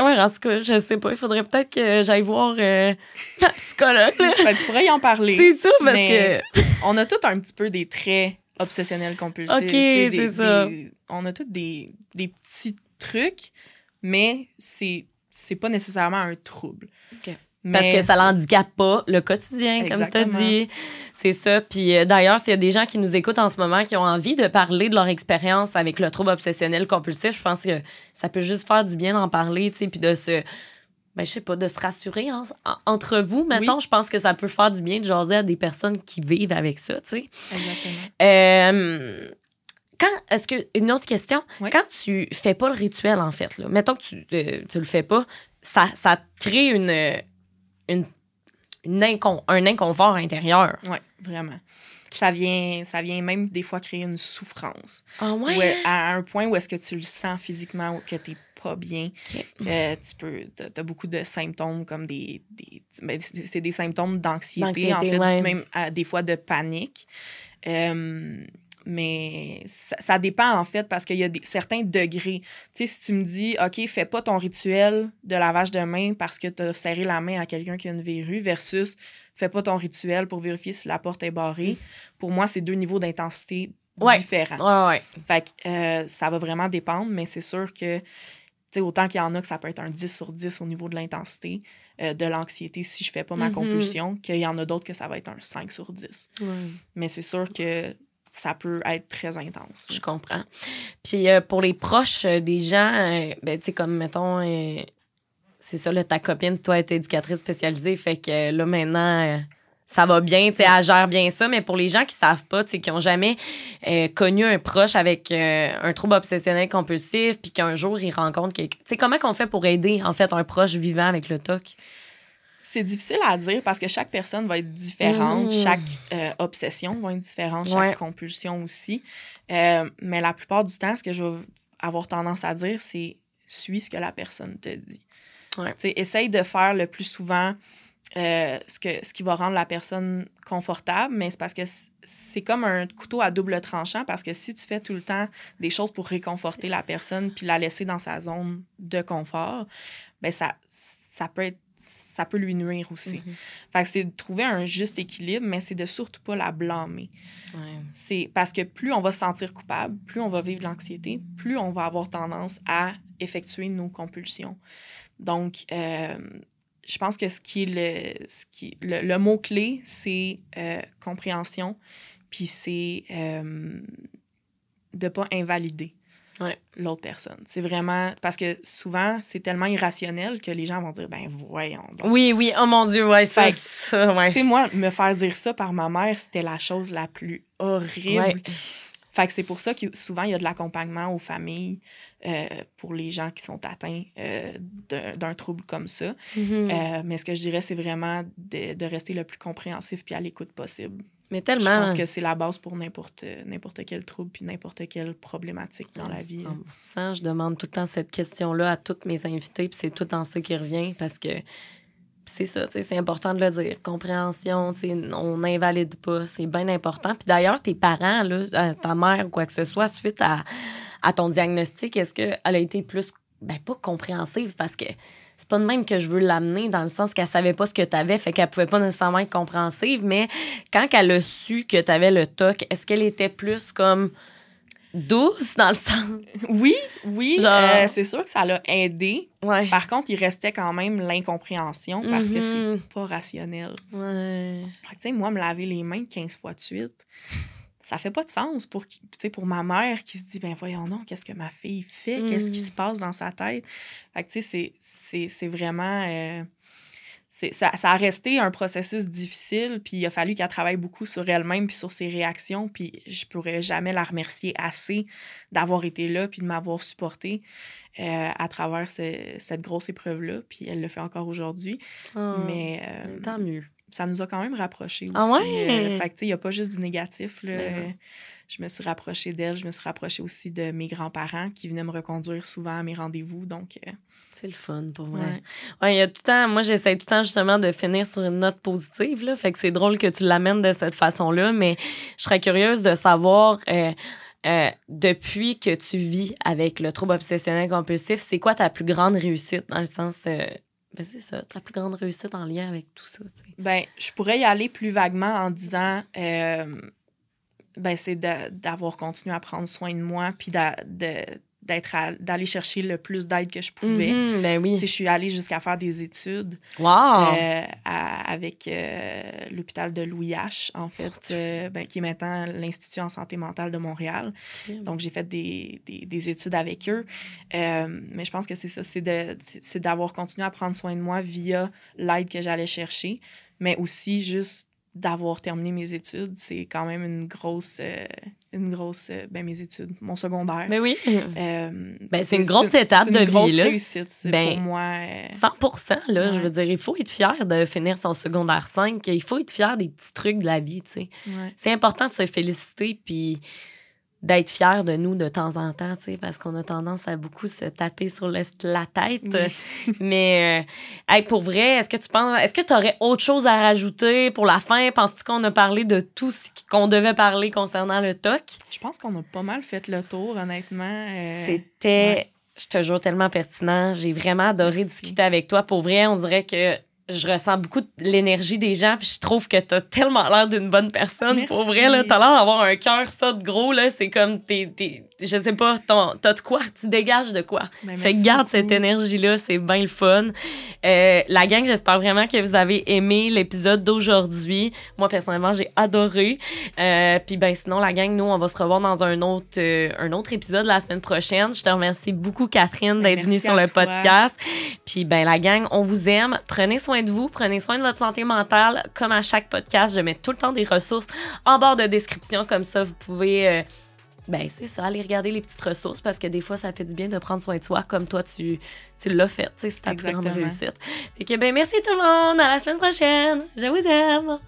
en tout cas, je sais pas. Il faudrait peut-être que j'aille voir euh, ma psychologue. Ben, tu pourrais y en parler. C'est ça, parce mais- que... On a tous un petit peu des traits obsessionnels compulsifs. Ok, c'est ça. des- on a tous des, des petits trucs, mais c'est c'est pas nécessairement un trouble. Parce que ça l'handicape pas le quotidien, comme tu as dit. C'est ça. Puis euh, d'ailleurs, s'il y a des gens qui nous écoutent en ce moment qui ont envie de parler de leur expérience avec le trouble obsessionnel compulsif, je pense que ça peut juste faire du bien d'en parler, tu sais, puis de se. Ben, je sais pas, de se rassurer en- en- entre vous. Mettons, je pense que ça peut faire du bien de jaser à des personnes qui vivent avec ça, tu sais. Exactement. Euh, quand, est-ce que, une autre question, Oui. quand tu fais pas le rituel, en fait, là, mettons que tu, euh, tu le fais pas, ça, ça crée une, une, une incon- un inconfort intérieur. Oui, vraiment. Ça vient, ça vient même des fois créer une souffrance. Ah Où, à un point où est-ce que tu le sens physiquement ou que t'es pas bien. Euh, tu peux, t'as beaucoup de symptômes comme des, des ben, c'est des symptômes d'anxiété, en fait, ouais. même à- des fois de panique. Euh, mais ça, ça dépend en fait parce qu'il y a des, certains degrés. Tu sais, si tu me dis, OK, fais pas ton rituel de lavage de main parce que tu as serré la main à quelqu'un qui a une verrue versus fais pas ton rituel pour vérifier si la porte est barrée. Pour moi, c'est deux niveaux d'intensité Ouais. différents. Ouais, ouais. Fait que euh, ça va vraiment dépendre, mais c'est sûr que, tu sais, autant qu'il y en a que ça peut être un 10 sur 10 au niveau de l'intensité, euh, de l'anxiété si je fais pas ma Mhm. compulsion, qu'il y en a d'autres que ça va être un 5 sur 10. Mais c'est sûr que ça peut être très intense. Je comprends. Puis euh, pour les proches euh, des gens, euh, ben, tu sais, comme mettons, c'est ça, là, ta copine, toi, est éducatrice spécialisée, fait que là, maintenant, ça va bien, tu sais, elle gère bien ça. Mais pour les gens qui savent pas, tu sais, qui ont jamais connu un proche avec un trouble obsessionnel compulsif, puis qu'un jour, ils rencontrent quelqu'un. Tu sais, comment qu'on fait pour aider, en fait, un proche vivant avec le TOC? C'est difficile à dire parce que chaque personne va être différente, Mhm. chaque euh, obsession va être différente, chaque Ouais. compulsion aussi. Euh, mais la plupart du temps, ce que je vais avoir tendance à dire, c'est suis ce que la personne te dit. Ouais. Essaye de faire le plus souvent euh, ce, que, ce qui va rendre la personne confortable, mais c'est parce que c'est comme un couteau à double tranchant parce que si tu fais tout le temps des choses pour réconforter la personne puis la laisser dans sa zone de confort, ben ça, ça peut être ça peut lui nuire aussi. Fait que c'est de trouver un juste équilibre, mais c'est de surtout pas la blâmer. Ouais. C'est parce que plus on va se sentir coupable, plus on va vivre de l'anxiété, plus on va avoir tendance à effectuer nos compulsions. Donc, euh, je pense que ce qui est le, ce qui, le, le mot-clé, c'est euh, compréhension, puis c'est euh, de pas invalider Ouais. l'autre personne. C'est vraiment... Parce que souvent, c'est tellement irrationnel que les gens vont dire, ben voyons donc. Oui, oui, oh mon Dieu, ouais, que- ça, ouais. Tu sais, moi, me faire dire ça par ma mère, c'était la chose la plus horrible. Ouais. Fait que c'est pour ça que souvent, il y a de l'accompagnement aux familles euh, pour les gens qui sont atteints euh, d'un trouble comme ça. Mhm. Euh, mais ce que je dirais, c'est vraiment de, de rester le plus compréhensif puis à l'écoute possible. Mais Je tellement. pense que c'est la base pour n'importe n'importe quel trouble puis n'importe quelle problématique dans la vie. 100%. je demande tout le temps cette question-là à toutes mes invités, puis c'est tout le temps ça qui revient parce que c'est ça, c'est important de le dire. Compréhension, on n'invalide pas, c'est bien important. Puis d'ailleurs, tes parents, là, euh, ta mère ou quoi que ce soit, suite à, à ton diagnostic, est-ce qu'elle a été plus, ben pas compréhensive parce que c'est pas de même que je veux l'amener dans le sens qu'elle savait pas ce que tu avais, fait qu'elle pouvait pas nécessairement être compréhensive, mais quand elle a su que tu avais le TOC, est-ce qu'elle était plus comme douce dans le sens? Oui, oui, Genre- euh, c'est sûr que ça l'a aidé. Ouais. Par contre, il restait quand même l'incompréhension parce que c'est pas rationnel. Ouais. Tu sais, moi, me laver les mains 15 fois de suite, ça fait pas de sens pour, pour ma mère qui se dit, ben voyons non, qu'est-ce que ma fille fait? Qu'est-ce qui Mhm. se passe dans sa tête? Fait que, tu sais, c'est- c'est- c'est vraiment... euh, ça, ça a resté un processus difficile, puis il a fallu qu'elle travaille beaucoup sur elle-même puis sur ses réactions, puis je pourrais jamais la remercier assez d'avoir été là puis de m'avoir supporté euh, à travers ce- cette grosse épreuve-là, puis elle le fait encore aujourd'hui. Ah. Mais euh, Tant mieux. Ça nous a quand même rapprochés aussi. Ah ouais? Fait que, tu sais, il n'y a pas juste du négatif. Là. Ben je me suis rapprochée d'elle. Je me suis rapprochée aussi de mes grands-parents qui venaient me reconduire souvent à mes rendez-vous. Donc, euh, C'est le fun pour vrai. Ouais. Ouais, il y a tout le temps. Moi, j'essaie tout le temps justement de finir sur une note positive. Là, fait que c'est drôle que tu l'amènes de cette façon-là, mais je serais curieuse de savoir. euh, euh, depuis que tu vis avec le trouble obsessionnel compulsif, c'est quoi ta plus grande réussite dans le sens. Ben c'est ça, ta plus grande réussite en lien avec tout ça. ben, je pourrais y aller plus vaguement en disant euh, ben, c'est de- d'avoir continué à prendre soin de moi puis d'a- de- d'être d'aller chercher le plus d'aide que je pouvais. Mhm, ben Tu sais, oui. Je suis allée jusqu'à faire des études. Wow! euh, à- avec euh, l'hôpital de Louis H, en fait, euh, ben, qui est maintenant l'Institut en santé mentale de Montréal. Donc, j'ai fait des, des, des études avec eux. Mais je pense que c'est ça, c'est d'avoir continué à prendre soin de moi via l'aide que j'allais chercher, mais aussi juste d'avoir terminé mes études. C'est quand même une grosse, une grosse, euh, ben mes études, mon secondaire. ben oui. Euh, Ben, c'est une grosse étape une de grosse vie, là. réussite Ben, pour moi. euh, 100 là, je veux dire, il faut être fier de finir son secondaire 5. Il faut être fier des petits trucs de la vie, tu sais. ouais. C'est important de se féliciter puis d'être fier de nous de temps en temps, tu sais, parce qu'on a tendance à beaucoup se taper sur le- la tête. Oui. Mais, euh, hey, pour vrai, est-ce que tu penses, est-ce que tu aurais autre chose à rajouter pour la fin? Penses-tu qu'on a parlé de tout ce qu'on devait parler concernant le TOC? Je pense qu'on a pas mal fait le tour, honnêtement. Euh, C'était, ouais. je te jure, tellement pertinent. J'ai vraiment adoré Merci. discuter avec toi. Pour vrai, on dirait que je ressens beaucoup de l'énergie des gens, puis je trouve que t'as tellement l'air d'une bonne personne. Merci. Pour vrai, là, t'as l'air d'avoir un cœur ça de gros, là. C'est comme, t'es, t'es- je sais pas, t'as de quoi, tu dégages de quoi? Ben, Fait que garde beaucoup. cette énergie-là, c'est bien le fun. Euh, la gang, j'espère vraiment que vous avez aimé l'épisode d'aujourd'hui. Moi, personnellement, j'ai adoré. Euh, Puis ben sinon, la gang, nous, on va se revoir dans un autre, euh, un autre épisode la semaine prochaine. Je te remercie beaucoup, Catherine, Ben, d'être venue sur le toi. podcast. Puis ben la gang, on vous aime. Prenez soin de vous, prenez soin de votre santé mentale. Comme à chaque podcast, je mets tout le temps des ressources en barre de description. Comme ça, vous pouvez... ben, c'est ça, aller regarder les petites ressources parce que des fois, ça fait du bien de prendre soin de soi comme toi, tu, tu l'as fait. C'est ta plus grande réussite. Fait que, ben, merci tout le monde. À la semaine prochaine. Je vous aime.